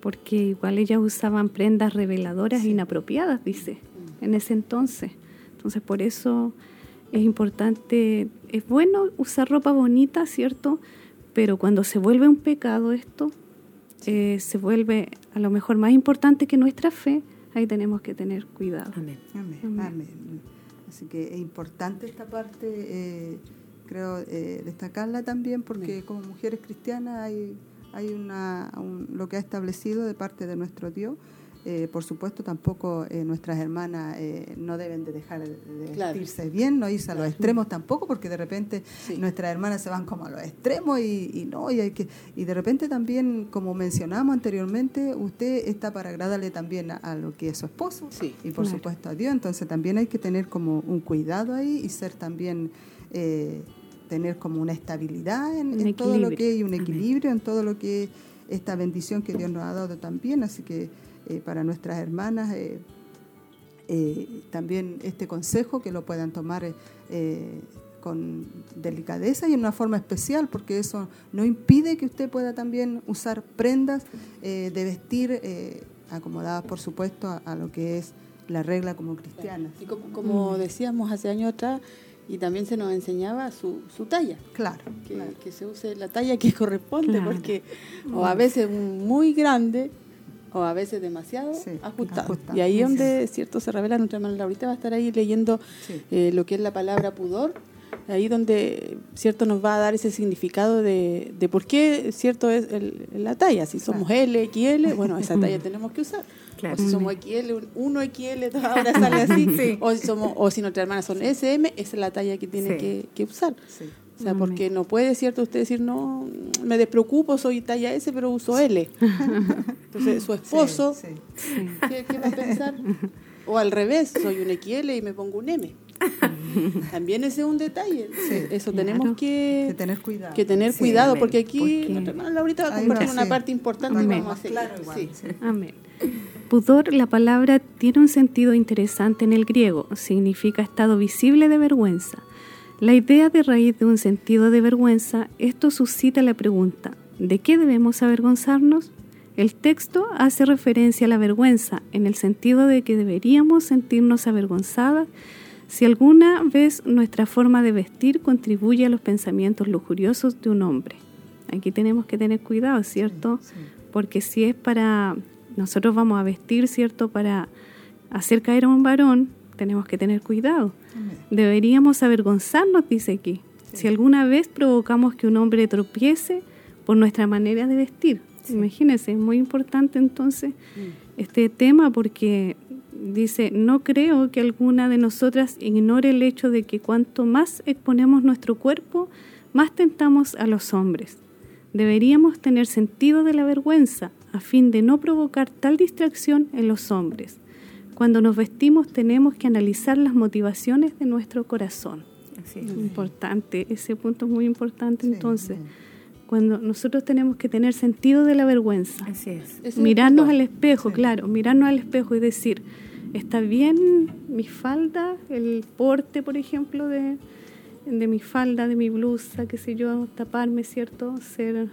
Porque igual ellas usaban prendas reveladoras inapropiadas, dice, en ese entonces. Entonces por eso es importante, es bueno usar ropa bonita, ¿cierto? Pero cuando se vuelve un pecado esto, eh, se vuelve a lo mejor más importante que nuestra fe, ahí tenemos que tener cuidado.
Amén. Amén. Así que es importante esta parte. Eh, creo eh, destacarla también porque como mujeres cristianas hay, hay una, lo que ha establecido de parte de nuestro Dios. Eh, por supuesto, tampoco eh, nuestras hermanas no deben de dejar de vestirse bien, no irse a los extremos tampoco, porque de repente nuestras hermanas se van como a los extremos y, no, y, hay que, y de repente también, como mencionamos anteriormente, usted está para agradarle también a, lo que es su esposo y por supuesto a Dios, entonces también hay que tener como un cuidado ahí y ser también tener como una estabilidad en, todo lo que y un equilibrio en todo lo que esta bendición que Dios nos ha dado también. Así que eh, para nuestras hermanas eh, eh, también este consejo que lo puedan tomar con delicadeza y en una forma especial, porque eso no impide que usted pueda también usar prendas de vestir acomodadas, por supuesto, a, lo que es la regla como cristiana.
Y como, como decíamos hace años atrás, y también se nos enseñaba su, su talla.
Claro
que, se use la talla que corresponde, porque o a veces muy grande o a veces demasiado ajustado. Y ahí es donde cierto se revela nuestra hermana Laurita va a estar ahí leyendo eh, lo que es la palabra pudor. Ahí donde cierto nos va a dar ese significado de, de por qué cierto es la talla. Si somos L, XL, bueno esa *laughs* talla tenemos que usar o si somos XL, 1XL, *laughs* ahora sale así. *laughs* O, si somos, o si nuestras hermanas son SM, esa es la talla que tiene que, que, usar. O sea, porque no puede, ¿cierto? Usted decir, no, me despreocupo, soy talla S, pero uso L. *laughs* Entonces, su esposo, ¿qué, va a pensar? O al revés, soy un XL y me pongo un M. También ese es un detalle. Eso tenemos que,
que, tener cuidado.
Que tener cuidado, porque aquí nuestra hermana Laurita va a compartir una parte importante.
Amén. Amén. Pudor, la palabra tiene un sentido interesante en el griego. Significa estado visible de vergüenza. La idea de raíz de un sentido de vergüenza, esto suscita la pregunta, ¿de qué debemos avergonzarnos? El texto hace referencia a la vergüenza en el sentido de que deberíamos sentirnos avergonzadas si alguna vez nuestra forma de vestir contribuye a los pensamientos lujuriosos de un hombre. Aquí tenemos que tener cuidado, ¿cierto? Porque si es para, nosotros vamos a vestir, ¿cierto? Para hacer caer a un varón, tenemos que tener cuidado. Deberíamos avergonzarnos, dice aquí, si alguna vez provocamos que un hombre tropiece por nuestra manera de vestir. Imagínense, es muy importante entonces mm. este tema porque dice, no creo que alguna de nosotras ignore el hecho de que cuanto más exponemos nuestro cuerpo, más tentamos a los hombres. Deberíamos tener sentido de la vergüenza a fin de no provocar tal distracción en los hombres. Cuando nos vestimos tenemos que analizar las motivaciones de nuestro corazón. Importante, ese punto es muy importante entonces cuando nosotros tenemos que tener sentido de la vergüenza.
Así es.
Mirarnos al espejo, claro, mirarnos al espejo y decir, ¿está bien mi falda, el porte, por ejemplo, de, de mi falda, de mi blusa, qué sé yo, taparme, ¿cierto? Ser,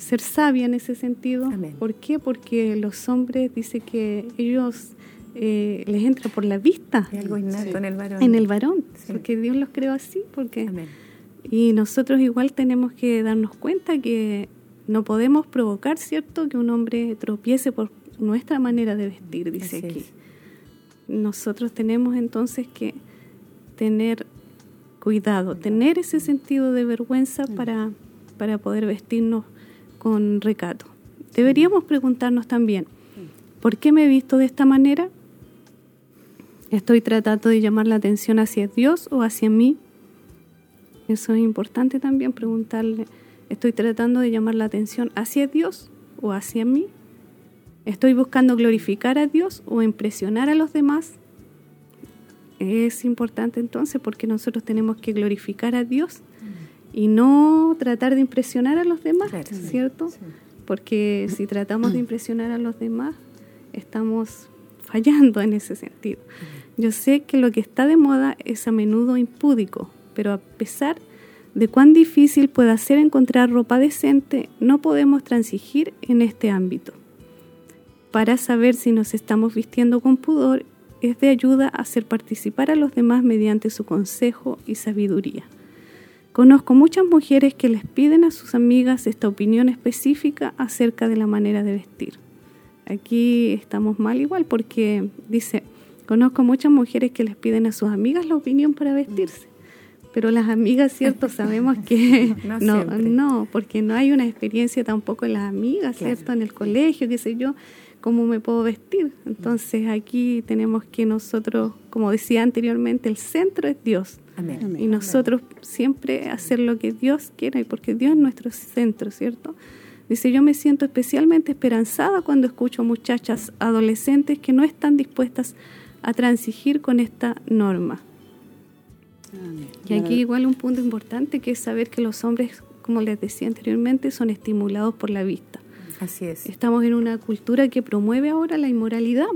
ser sabia en ese sentido. ¿Por qué? Porque los hombres, dice que ellos eh, les entra por la vista.
algo innato en el varón.
En el varón, porque Dios los creó así, porque... Amén y nosotros igual tenemos que darnos cuenta que no podemos provocar, ¿cierto?, que un hombre tropiece por nuestra manera de vestir, dice aquí. Nosotros tenemos entonces que tener cuidado, tener ese sentido de vergüenza mm. para, para poder vestirnos con recato. Deberíamos preguntarnos también. ¿por qué me he visto de esta manera? ¿Estoy tratando de llamar la atención hacia Dios o hacia mí? Eso es importante también preguntarle, ¿estoy tratando de llamar la atención hacia Dios o hacia mí? ¿Estoy buscando glorificar a Dios o impresionar a los demás? Es importante entonces porque nosotros tenemos que glorificar a Dios y no tratar de impresionar a los demás, ¿cierto? Porque si tratamos de *clears throat* impresionar a los demás, estamos fallando en ese sentido. Yo sé que lo que está de moda es a menudo impúdico, pero a pesar de cuán difícil pueda ser encontrar ropa decente, no podemos transigir en este ámbito. Para saber si nos estamos vistiendo con pudor, es de ayuda hacer participar a los demás mediante su consejo y sabiduría. Conozco muchas mujeres que les piden a sus amigas esta opinión específica acerca de la manera de vestir. Aquí estamos mal igual porque dice, conozco muchas mujeres que les piden a sus amigas la opinión para vestirse pero las amigas, ¿cierto? *laughs* Sabemos que *laughs* no, no, porque no hay una experiencia tampoco en las amigas, ¿cierto? En el colegio, qué sé yo, cómo me puedo vestir. Entonces aquí tenemos que nosotros, como decía anteriormente, el centro es Dios. Y nosotros siempre hacer lo que Dios quiera, y porque Dios es nuestro centro, ¿cierto? Dice, yo me siento especialmente esperanzada cuando escucho muchachas adolescentes que no están dispuestas a transigir con esta norma y aquí igual un punto importante que es saber que los hombres, como les decía anteriormente, son estimulados por la vista.
Así es.
Estamos en una cultura que promueve ahora la inmoralidad,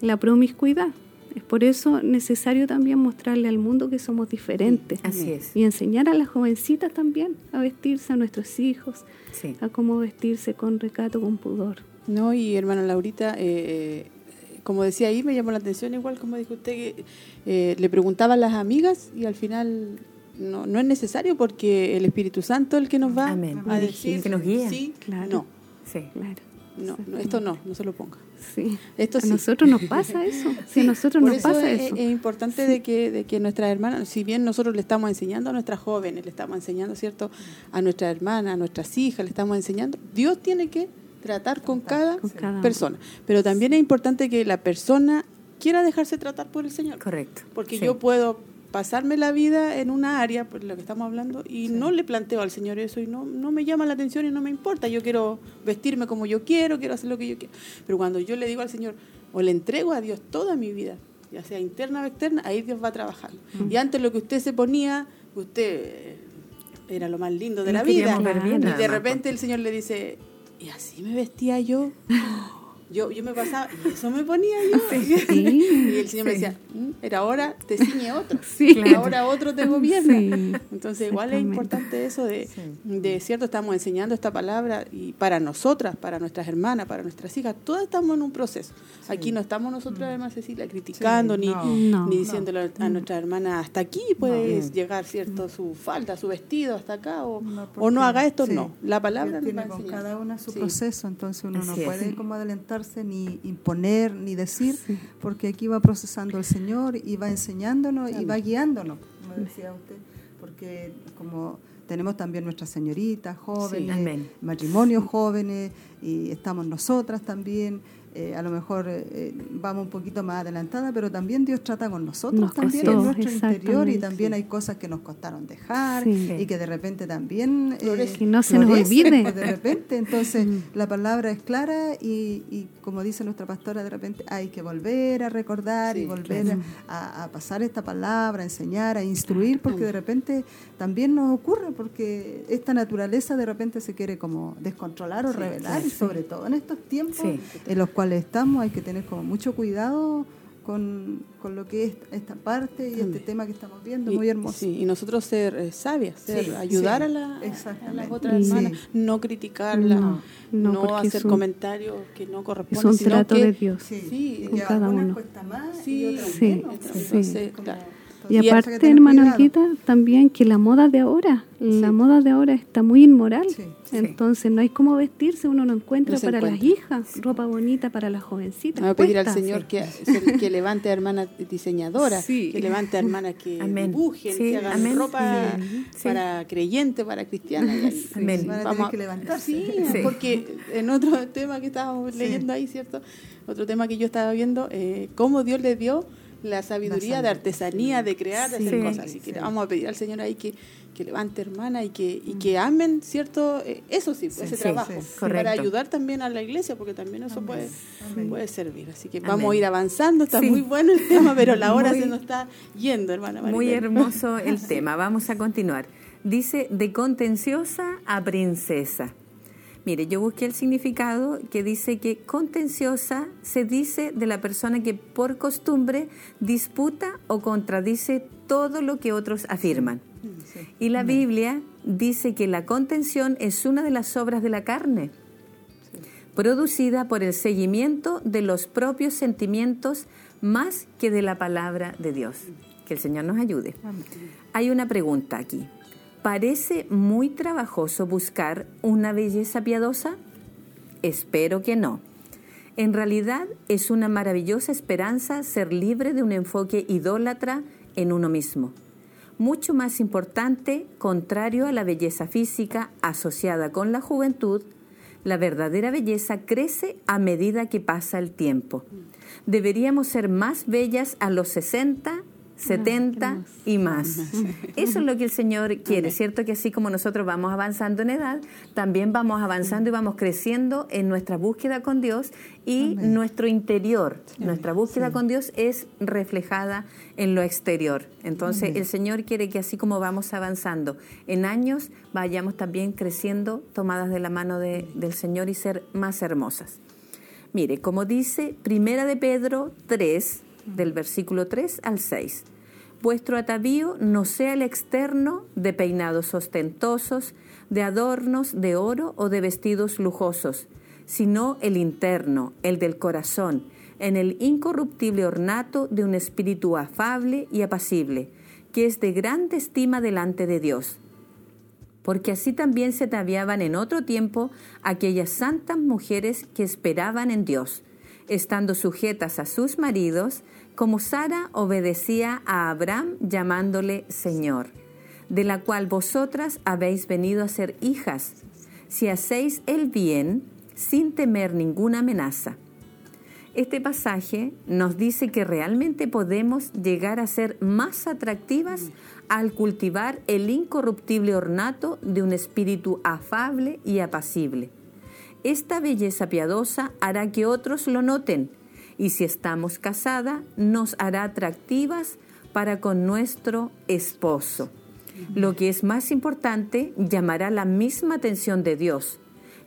la promiscuidad. Es por eso necesario también mostrarle al mundo que somos diferentes.
Así es.
Y enseñar a las jovencitas también a vestirse, a nuestros hijos, a cómo vestirse con recato, con pudor.
No, y hermana Laurita, eh, como decía ahí, me llamó la atención, igual como dijo usted, que eh, le preguntaba a las amigas y al final no, no es necesario porque el Espíritu Santo es el que nos va a decir.
que nos guía.
Sí,
claro.
No.
Sí.
Claro.
No, esto no, no se lo ponga.
Sí.
Esto
a nosotros nos pasa eso. *laughs* Sí, a nosotros nos pasa
es,
eso.
Es importante de que de que nuestras hermanas, si bien nosotros le estamos enseñando a nuestras jóvenes, le estamos enseñando, ¿cierto? A nuestras hermanas, a nuestras hijas, le estamos enseñando, Dios tiene que tratar con cada, persona. Pero también es importante que la persona quiera dejarse tratar por el Señor.
Correcto.
Porque yo puedo pasarme la vida en una área, por lo que estamos hablando, y no le planteo al Señor eso y no, no me llama la atención y no me importa. Yo quiero vestirme como yo quiero, quiero hacer lo que yo quiero. Pero cuando yo le digo al Señor, o le entrego a Dios toda mi vida, ya sea interna o externa, ahí Dios va a trabajar. Y antes lo que usted se ponía, usted era lo más lindo de la vida. y de repente el Señor le dice, ¿y así me vestía yo? *laughs* Yo, yo me pasaba, y eso me ponía yo. *laughs* y el Señor me decía, mm, era ahora te ciñe otro. Ahora otro te gobierna. Entonces, igual es importante eso de, de, cierto, estamos enseñando esta palabra y para nosotras, para nuestras hermanas, para nuestras hijas, todas estamos en un proceso. Aquí no estamos nosotros, además, Cecilia, criticando ni, ni diciéndole a nuestra hermana, hasta aquí puedes llegar, ¿cierto? Su falda, su vestido, hasta acá, o no, o no haga esto, no. La palabra
tiene con cada una su proceso, entonces uno no puede como adelantar ni imponer, ni decir, porque aquí va procesando el Señor y va enseñándonos y va guiándonos, como decía usted, porque como tenemos también nuestras señoritas jóvenes, matrimonios jóvenes, y estamos nosotras también. Eh, a lo mejor eh, eh, vamos un poquito más adelantada, pero también Dios trata con nosotros también en nuestro interior y también hay cosas que nos costaron dejar y que de repente también
que no se nos olvide.
pues, de repente. Entonces mm. la palabra es clara y, como dice nuestra pastora de repente hay que volver a recordar y volver a, pasar esta palabra, a enseñar, a instruir porque de repente también nos ocurre porque esta naturaleza de repente se quiere como descontrolar o revelar y sobre todo en estos tiempos en los cuales estamos, hay que tener como mucho cuidado con, con, lo que es esta parte y este tema que estamos viendo, muy hermoso.
y nosotros ser eh, sabias, ser, ayudar a, la, las otras hermanas, no criticarla, no, hacer comentarios que no corresponden.
Es un trato de Dios
sí, con cada uno. cuesta más y otras
sí, y, aparte, hermana también que la moda de ahora, la moda de ahora está muy inmoral. Entonces no hay cómo vestirse, uno no encuentra para las hijas, ropa bonita para las jovencitas.
Vamos a pedir al Señor que, que levante a hermanas diseñadoras, que levante a hermanas que *laughs* dibujen, que hagan ropa para creyentes, para cristianas. *laughs*
Amén. Vamos a que levantarse.
Sí, porque en otro tema que estábamos leyendo ahí, ¿cierto? Otro tema que yo estaba viendo, eh, cómo Dios le dio la sabiduría de artesanía, de crear, de hacer cosas. Así que vamos a pedir al Señor ahí que, que levante hermana y que, y que amen, ¿cierto? Eh, eso sí, ese trabajo. para ayudar también a la iglesia, porque también eso puede, puede servir. Así que vamos a ir avanzando. Está muy bueno el tema, pero la hora se nos está yendo, hermana.
Muy hermoso el *laughs* tema. Vamos a continuar. Dice, de contenciosa a princesa. Mire, yo busqué el significado que dice que contenciosa se dice de la persona que por costumbre disputa o contradice todo lo que otros afirman. Y la Biblia dice que la contención es una de las obras de la carne, producida por el seguimiento de los propios sentimientos más que de la palabra de Dios. Que el Señor nos ayude. Hay una pregunta aquí. ¿Parece muy trabajoso buscar una belleza piadosa? Espero que no. En realidad es una maravillosa esperanza ser libre de un enfoque idólatra en uno mismo. Mucho más importante, contrario a la belleza física asociada con la juventud, la verdadera belleza crece a medida que pasa el tiempo. Deberíamos ser más bellas a los 60 70 y más. *laughs* Eso es lo que el Señor quiere, ¿cierto? Que así como nosotros vamos avanzando en edad, también vamos avanzando y vamos creciendo en nuestra búsqueda con Dios y nuestro interior, nuestra búsqueda con Dios es reflejada en lo exterior. Entonces el Señor quiere que así como vamos avanzando en años, vayamos también creciendo tomadas de la mano del Señor y ser más hermosas. Mire, como dice Primera de Pedro 3, del versículo 3 al 6. Vuestro atavío no sea el externo de peinados ostentosos, de adornos de oro o de vestidos lujosos, sino el interno, el del corazón, en el incorruptible ornato de un espíritu afable y apacible, que es de grande estima delante de Dios. Porque así también se ataviaban en otro tiempo aquellas santas mujeres que esperaban en Dios, estando sujetas a sus maridos, como Sara obedecía a Abraham llamándole Señor, de la cual vosotras habéis venido a ser hijas, si hacéis el bien sin temer ninguna amenaza. Este pasaje nos dice que realmente podemos llegar a ser más atractivas al cultivar el incorruptible ornato de un espíritu afable y apacible. Esta belleza piadosa hará que otros lo noten y si estamos casadas, nos hará atractivas para con nuestro esposo. Lo que es más importante, llamará la misma atención de Dios.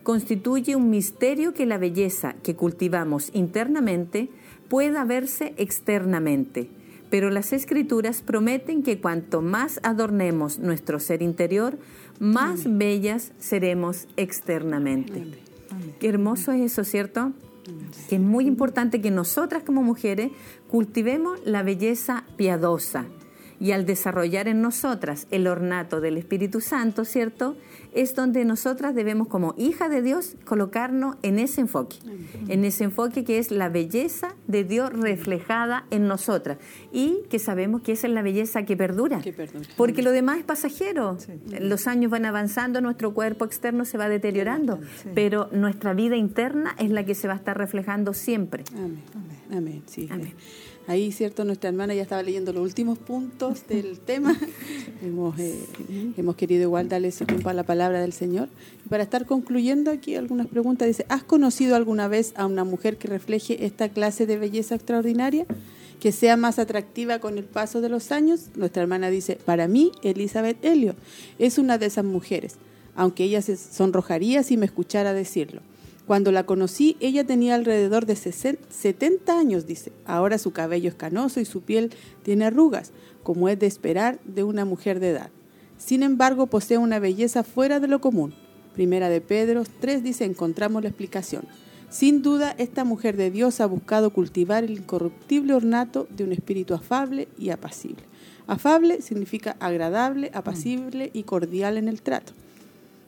Constituye un misterio que la belleza que cultivamos internamente pueda verse externamente. Pero las escrituras prometen que cuanto más adornemos nuestro ser interior, más bellas seremos externamente. Qué hermoso es eso, ¿cierto? Que es muy importante que nosotras como mujeres cultivemos la belleza piadosa, y al desarrollar en nosotras el ornato del Espíritu Santo, ¿cierto? Es donde nosotras debemos como hija de Dios colocarnos en ese enfoque, en ese enfoque que es la belleza de Dios reflejada en nosotras y que sabemos que esa es la belleza que perdura, porque lo demás es pasajero. Los años van avanzando, nuestro cuerpo externo se va deteriorando, pero nuestra vida interna es la que se va a estar reflejando siempre.
Amén. Amén. Sí. Amén. Ahí, ¿cierto? Nuestra hermana ya estaba leyendo los últimos puntos *laughs* del tema. hemos, eh, hemos querido igual darle ese tiempo a la palabra del Señor. Y para estar concluyendo aquí algunas preguntas, dice, ¿has conocido alguna vez a una mujer que refleje esta clase de belleza extraordinaria? que sea más atractiva con el paso de los años. Nuestra hermana dice, para mí, Elizabeth Helio es una de esas mujeres, aunque ella se sonrojaría si me escuchara decirlo. Cuando la conocí, ella tenía alrededor de 70 años, dice. Ahora su cabello es canoso y su piel tiene arrugas, como es de esperar de una mujer de edad. Sin embargo, posee una belleza fuera de lo común. Primera de Pedro 3 dice, encontramos la explicación. Sin duda, esta mujer de Dios ha buscado cultivar el incorruptible ornato de un espíritu afable y apacible. Afable significa agradable, apacible y cordial en el trato.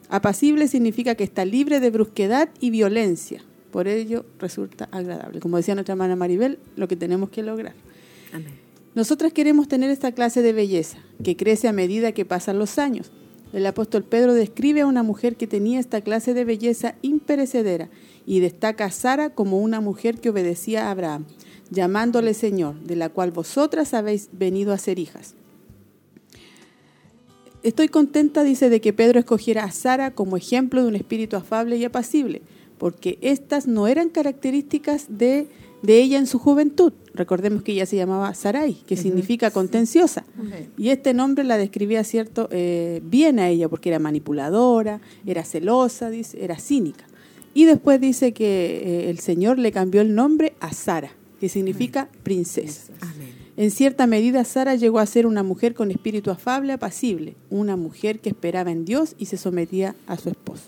Apacible significa que está libre de brusquedad y violencia. Por ello resulta agradable. Como decía nuestra hermana Maribel, lo que tenemos que lograr. Amén. Nosotras queremos tener esta clase de belleza, que crece a medida que pasan los años. El apóstol Pedro describe a una mujer que tenía esta clase de belleza imperecedera y destaca a Sara como una mujer que obedecía a Abraham, llamándole Señor, de la cual vosotras habéis venido a ser hijas. Estoy contenta, dice, de que Pedro escogiera a Sara como ejemplo de un espíritu afable y apacible, porque estas no eran características de, de ella en su juventud. Recordemos que ella se llamaba Sarai, que significa contenciosa. Y este nombre la describía cierto eh, bien a ella, porque era manipuladora, era celosa, dice, era cínica. Y después dice que eh, el Señor le cambió el nombre a Sara, que significa princesa. Amén. En cierta medida, Sara llegó a ser una mujer con espíritu afable, apacible, una mujer que esperaba en Dios y se sometía a su esposo.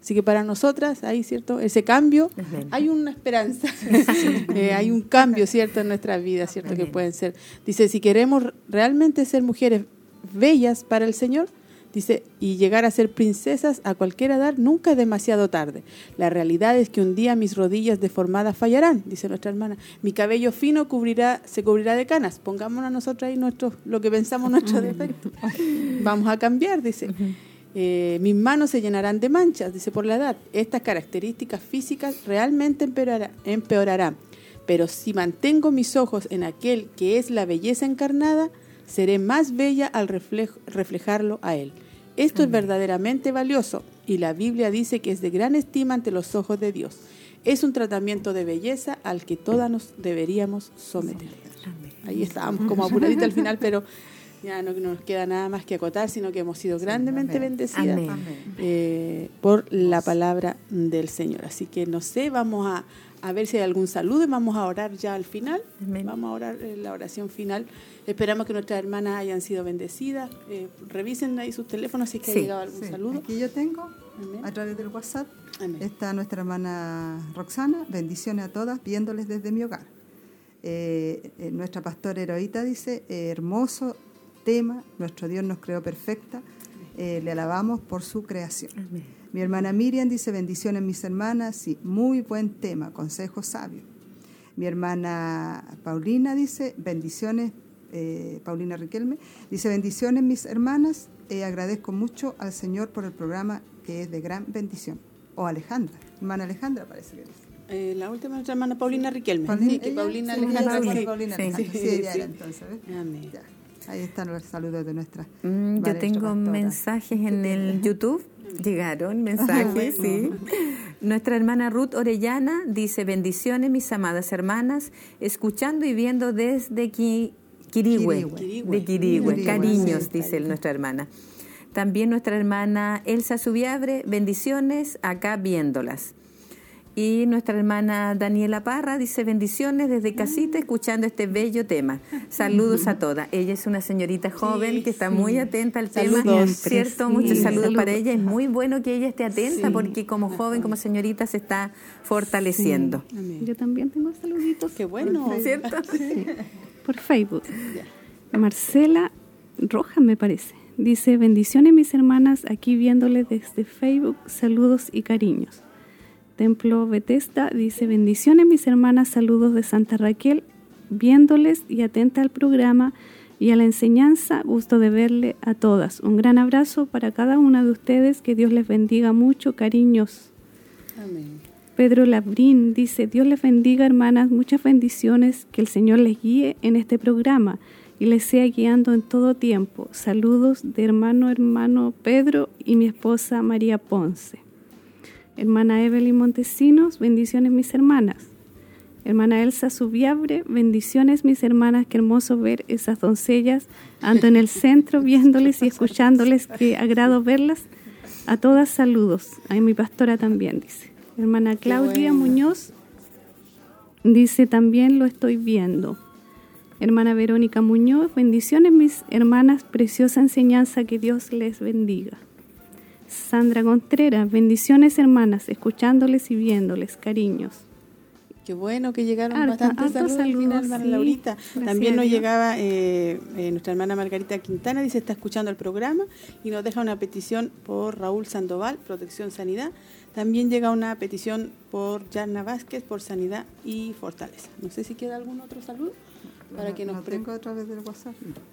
Así que para nosotras, hay cierto ese cambio, hay una esperanza, *laughs* *laughs* eh, hay un cambio cierto en nuestra vida, cierto que pueden ser. Dice, si queremos realmente ser mujeres bellas para el Señor, Dice, y llegar a ser princesas a cualquier edad nunca es demasiado tarde. La realidad es que un día mis rodillas deformadas fallarán, dice nuestra hermana. Mi cabello fino cubrirá, se cubrirá de canas. Pongámonos a nosotros ahí nuestro, lo que pensamos nuestro defecto. Vamos a cambiar, dice. Eh, mis manos se llenarán de manchas, dice por la edad. Estas características físicas realmente empeorarán. Pero si mantengo mis ojos en aquel que es la belleza encarnada, seré más bella al reflejarlo a Él. Esto es verdaderamente valioso y la Biblia dice que es de gran estima ante los ojos de Dios. Es un tratamiento de belleza al que todas nos deberíamos someter. Ahí estábamos como apuradita al final, pero ya no, nos queda nada más que acotar, sino que hemos sido grandemente bendecidas eh, por la palabra del Señor. Así que no sé, vamos a, a ver si hay algún saludo y vamos a orar ya al final. Vamos a orar en la oración final. Esperamos que nuestras hermanas hayan sido bendecidas. Eh, revisen ahí sus teléfonos si es que ha llegado algún saludo.
Aquí yo tengo, a través del WhatsApp, está nuestra hermana Roxana. Bendiciones a todas, viéndoles desde mi hogar. Eh, eh, nuestra pastora Heroíta dice, hermoso tema, nuestro Dios nos creó perfecta. le alabamos por su creación. Mi hermana Miriam dice, bendiciones mis hermanas, sí, muy buen tema, consejo sabio. Mi hermana Paulina dice, bendiciones, eh, Paulina Riquelme, dice, bendiciones mis hermanas, eh, agradezco mucho al Señor por el programa que es de gran bendición. O Alejandra, hermana Alejandra parece que dice.
Eh, la última nuestra hermana Paulina Riquelme. sí, que Paulina Alejandra.
Sí, Paulina sí, sí, ella era entonces. Amén. Ahí están los saludos de nuestra.
Mm, yo tengo mensajes en el YouTube Llegaron mensajes, sí. Nuestra hermana Ruth Orellana dice, bendiciones mis amadas hermanas, escuchando y viendo desde Quirigüe, de Quirigüe, cariños, dice nuestra hermana. También nuestra hermana Elsa Subiabre, bendiciones acá viéndolas. Y nuestra hermana Daniela Parra dice bendiciones desde casita escuchando este bello tema. Saludos a todas. Ella es una señorita joven que está muy atenta al tema, ¿cierto? Muchos saludos, para ella. Es muy bueno que ella esté atenta porque como joven, como señorita se está fortaleciendo.
Yo también tengo saluditos.
Qué bueno.
¿Cierto?
Por Facebook. Marcela Roja me parece. Dice, bendiciones mis hermanas aquí viéndole desde Facebook, saludos y cariños. Templo Bethesda dice, bendiciones mis hermanas, saludos de Santa Raquel, viéndoles y atenta al programa y a la enseñanza, gusto de verle a todas. Un gran abrazo para cada una de ustedes, que Dios les bendiga mucho, cariños. Amén. Pedro Labrín dice, Dios les bendiga hermanas, muchas bendiciones, que el Señor les guíe en este programa y les sea guiando en todo tiempo. Saludos de hermano, hermano Pedro y mi esposa María Ponce. Hermana Evelyn Montesinos, bendiciones mis hermanas. Hermana Elsa Subiabre, bendiciones mis hermanas, qué hermoso ver esas doncellas. Ando en el centro viéndoles y escuchándoles, qué agrado verlas. A todas saludos. A mi pastora también, dice. Hermana Claudia Muñoz dice, también lo estoy viendo. Hermana Verónica Muñoz, bendiciones mis hermanas, preciosa enseñanza, que Dios les bendiga. Sandra Contreras, bendiciones hermanas, escuchándoles y viéndoles, cariños.
Qué bueno que llegaron bastantes saludos, final, hermana Laurita. También nos llegaba eh, eh, nuestra hermana Margarita Quintana, dice está escuchando el programa y nos deja una petición por Raúl Sandoval, Protección Sanidad. También llega una petición por Yarna Vázquez, por Sanidad y Fortaleza. No sé si queda algún otro saludo para que nos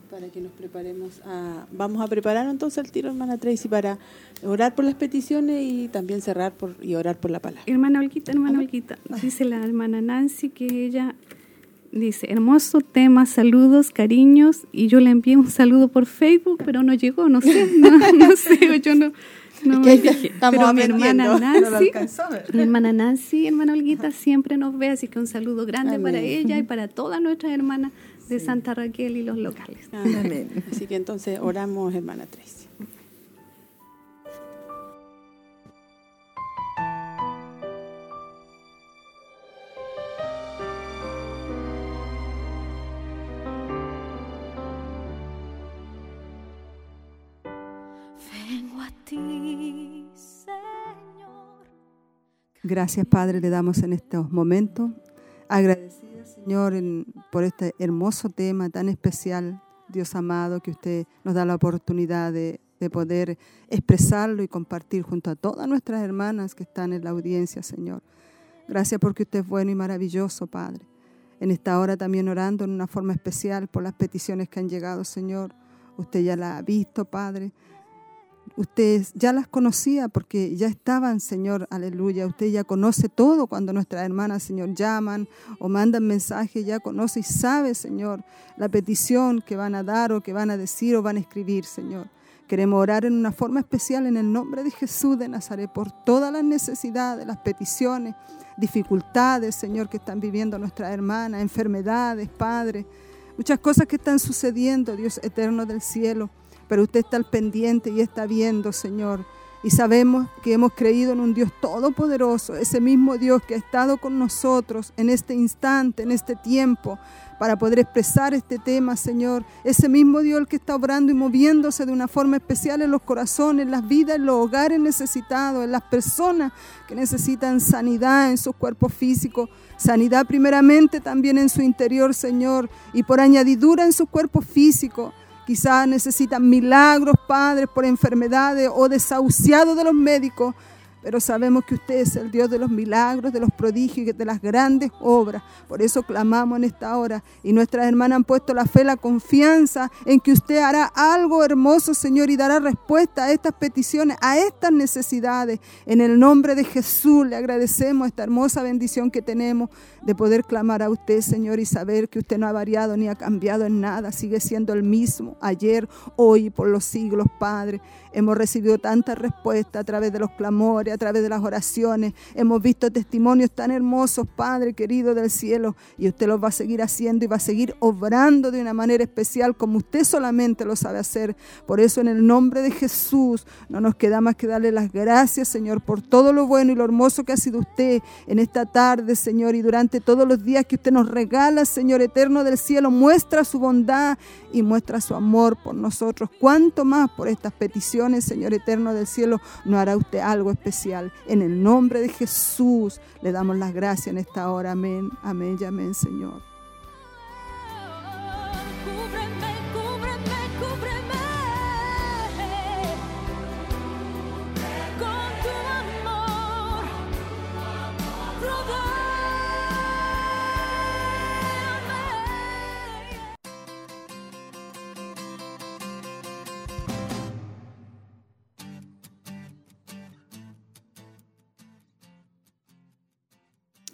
para que nos preparemos a vamos a preparar entonces el tiro hermana Tracy para orar por las peticiones y también cerrar por y orar por la palabra.
Hermana Olquita hermana Olquita dice la hermana Nancy que ella dice hermoso tema saludos cariños y yo le envié un saludo por Facebook pero no llegó no sé *laughs* no, sé yo no no pero *laughs* mi hermana Nancy, mi hermana Nancy, hermana Olguita siempre nos ve, así que un saludo grande para ella y para todas nuestras hermanas de Santa Raquel y los locales.
Amén. Así que entonces oramos, hermana Tracy.
Gracias, Padre, le damos en estos momentos. Agradecida, Señor, por este hermoso tema tan especial, Dios amado, que usted nos da la oportunidad de, de poder expresarlo y compartir junto a todas nuestras hermanas que están en la audiencia, Señor. Gracias porque usted es bueno y maravilloso, Padre. En esta hora también orando en una forma especial por las peticiones que han llegado, Señor. Usted ya la ha visto, Padre. Usted ya las conocía porque ya estaban, Señor, aleluya. Usted ya conoce todo cuando nuestras hermanas, Señor, llaman o mandan mensajes, ya conoce y sabe, Señor, la petición que van a dar o que van a decir o van a escribir, Señor. Queremos orar en una forma especial en el nombre de Jesús de Nazaret por todas las necesidades, las peticiones, dificultades, Señor, que están viviendo nuestras hermanas, enfermedades, Padre, muchas cosas que están sucediendo, Dios eterno del cielo pero usted está al pendiente y está viendo, Señor. Y sabemos que hemos creído en un Dios todopoderoso, ese mismo Dios que ha estado con nosotros en este instante, en este tiempo, para poder expresar este tema, Señor. Ese mismo Dios que está obrando y moviéndose de una forma especial en los corazones, en las vidas, en los hogares necesitados, en las personas que necesitan sanidad en sus cuerpos físicos, sanidad primeramente también en su interior, Señor, y por añadidura en sus cuerpos físicos. Quizás necesitan milagros, padres, por enfermedades o desahuciados de los médicos pero sabemos que usted es el Dios de los milagros, de los prodigios y de las grandes obras. Por eso clamamos en esta hora y nuestras hermanas han puesto la fe, la confianza en que usted hará algo hermoso, Señor, y dará respuesta a estas peticiones, a estas necesidades. En el nombre de Jesús le agradecemos esta hermosa bendición que tenemos de poder clamar a usted, Señor, y saber que usted no ha variado ni ha cambiado en nada, sigue siendo el mismo ayer, hoy y por los siglos, Padre. Hemos recibido tanta respuesta a través de los clamores a través de las oraciones. Hemos visto testimonios tan hermosos, Padre querido del cielo, y usted los va a seguir haciendo y va a seguir obrando de una manera especial como usted solamente lo sabe hacer. Por eso en el nombre de Jesús no nos queda más que darle las gracias, Señor, por todo lo bueno y lo hermoso que ha sido usted en esta tarde, Señor, y durante todos los días que usted nos regala, Señor eterno del cielo, muestra su bondad y muestra su amor por nosotros. Cuánto más por estas peticiones, Señor eterno del cielo, no hará usted algo especial. En el nombre de Jesús le damos las gracias en esta hora. Amén, amén y amén, Señor.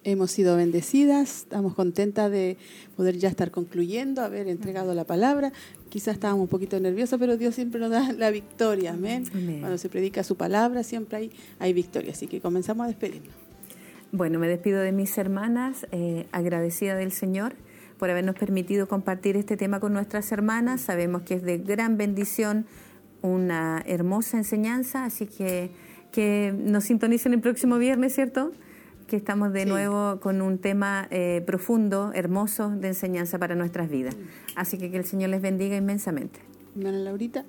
Hemos sido bendecidas, estamos contentas de poder ya estar concluyendo, haber entregado la palabra. Quizás estábamos un poquito nerviosas, pero Dios siempre nos da *laughs* la victoria, amén.
Amén.
Cuando se predica su palabra, siempre hay, hay victoria. Así que comenzamos a despedirnos.
Bueno, me despido de mis hermanas, eh, agradecida del Señor por habernos permitido compartir este tema con nuestras hermanas. Sabemos que es de gran bendición, una hermosa enseñanza, así que que nos sintonicen el próximo viernes, ¿cierto? Que estamos de
Sí.
nuevo con un tema eh, profundo, hermoso de enseñanza para nuestras vidas. Así que que el Señor les bendiga inmensamente.
Hermana Laurita.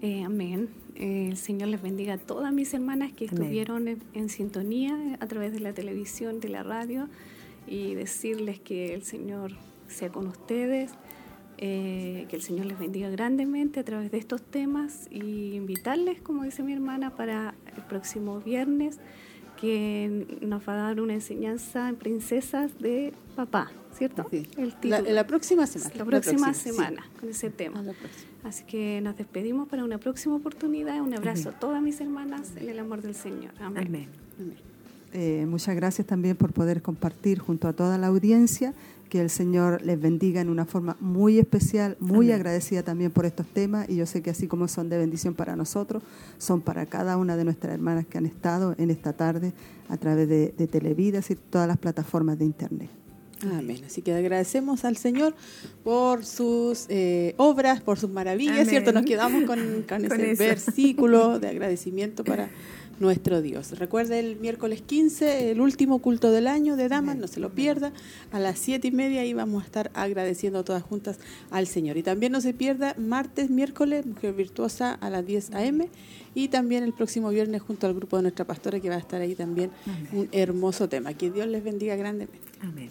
Eh, amén. Eh, el Señor les bendiga a todas mis hermanas que
Amén.
estuvieron en, en sintonía a través de la televisión, de la radio, y decirles que el Señor sea con ustedes, eh, que el Señor les bendiga grandemente a través de estos temas y invitarles, como dice mi hermana, para el próximo viernes, que nos va a dar una enseñanza en princesas de papá, ¿cierto?
Sí.
El
La,
título.
la próxima semana.
La próxima semana con ese tema.
A la próxima.
Así que nos despedimos para una próxima oportunidad. Un abrazo a todas mis hermanas en el amor del Señor. Amén.
Amén.
Eh, muchas gracias también por poder compartir junto a toda la audiencia. Que el Señor les bendiga en una forma muy especial, muy
Amén.
agradecida también por estos temas. Y yo sé que así como son de bendición para nosotros, son para cada una de nuestras hermanas que han estado en esta tarde a través de, de Televidas y todas las plataformas de Internet.
Amén. Así que agradecemos al Señor por sus eh, obras, por sus maravillas,
Amén.
¿cierto? Nos quedamos con, con *laughs*
Con
ese
eso.
versículo de agradecimiento para nuestro Dios. Recuerde el miércoles 15, el último culto del año de Damas, no se lo pierda. A las siete y media y vamos a estar agradeciendo todas juntas al Señor. Y también no se pierda martes, miércoles, Mujer Virtuosa a las 10 a.m. Y también el próximo viernes junto al grupo de nuestra pastora que va a estar ahí también un hermoso tema. Que Dios les bendiga grandemente.
Amén.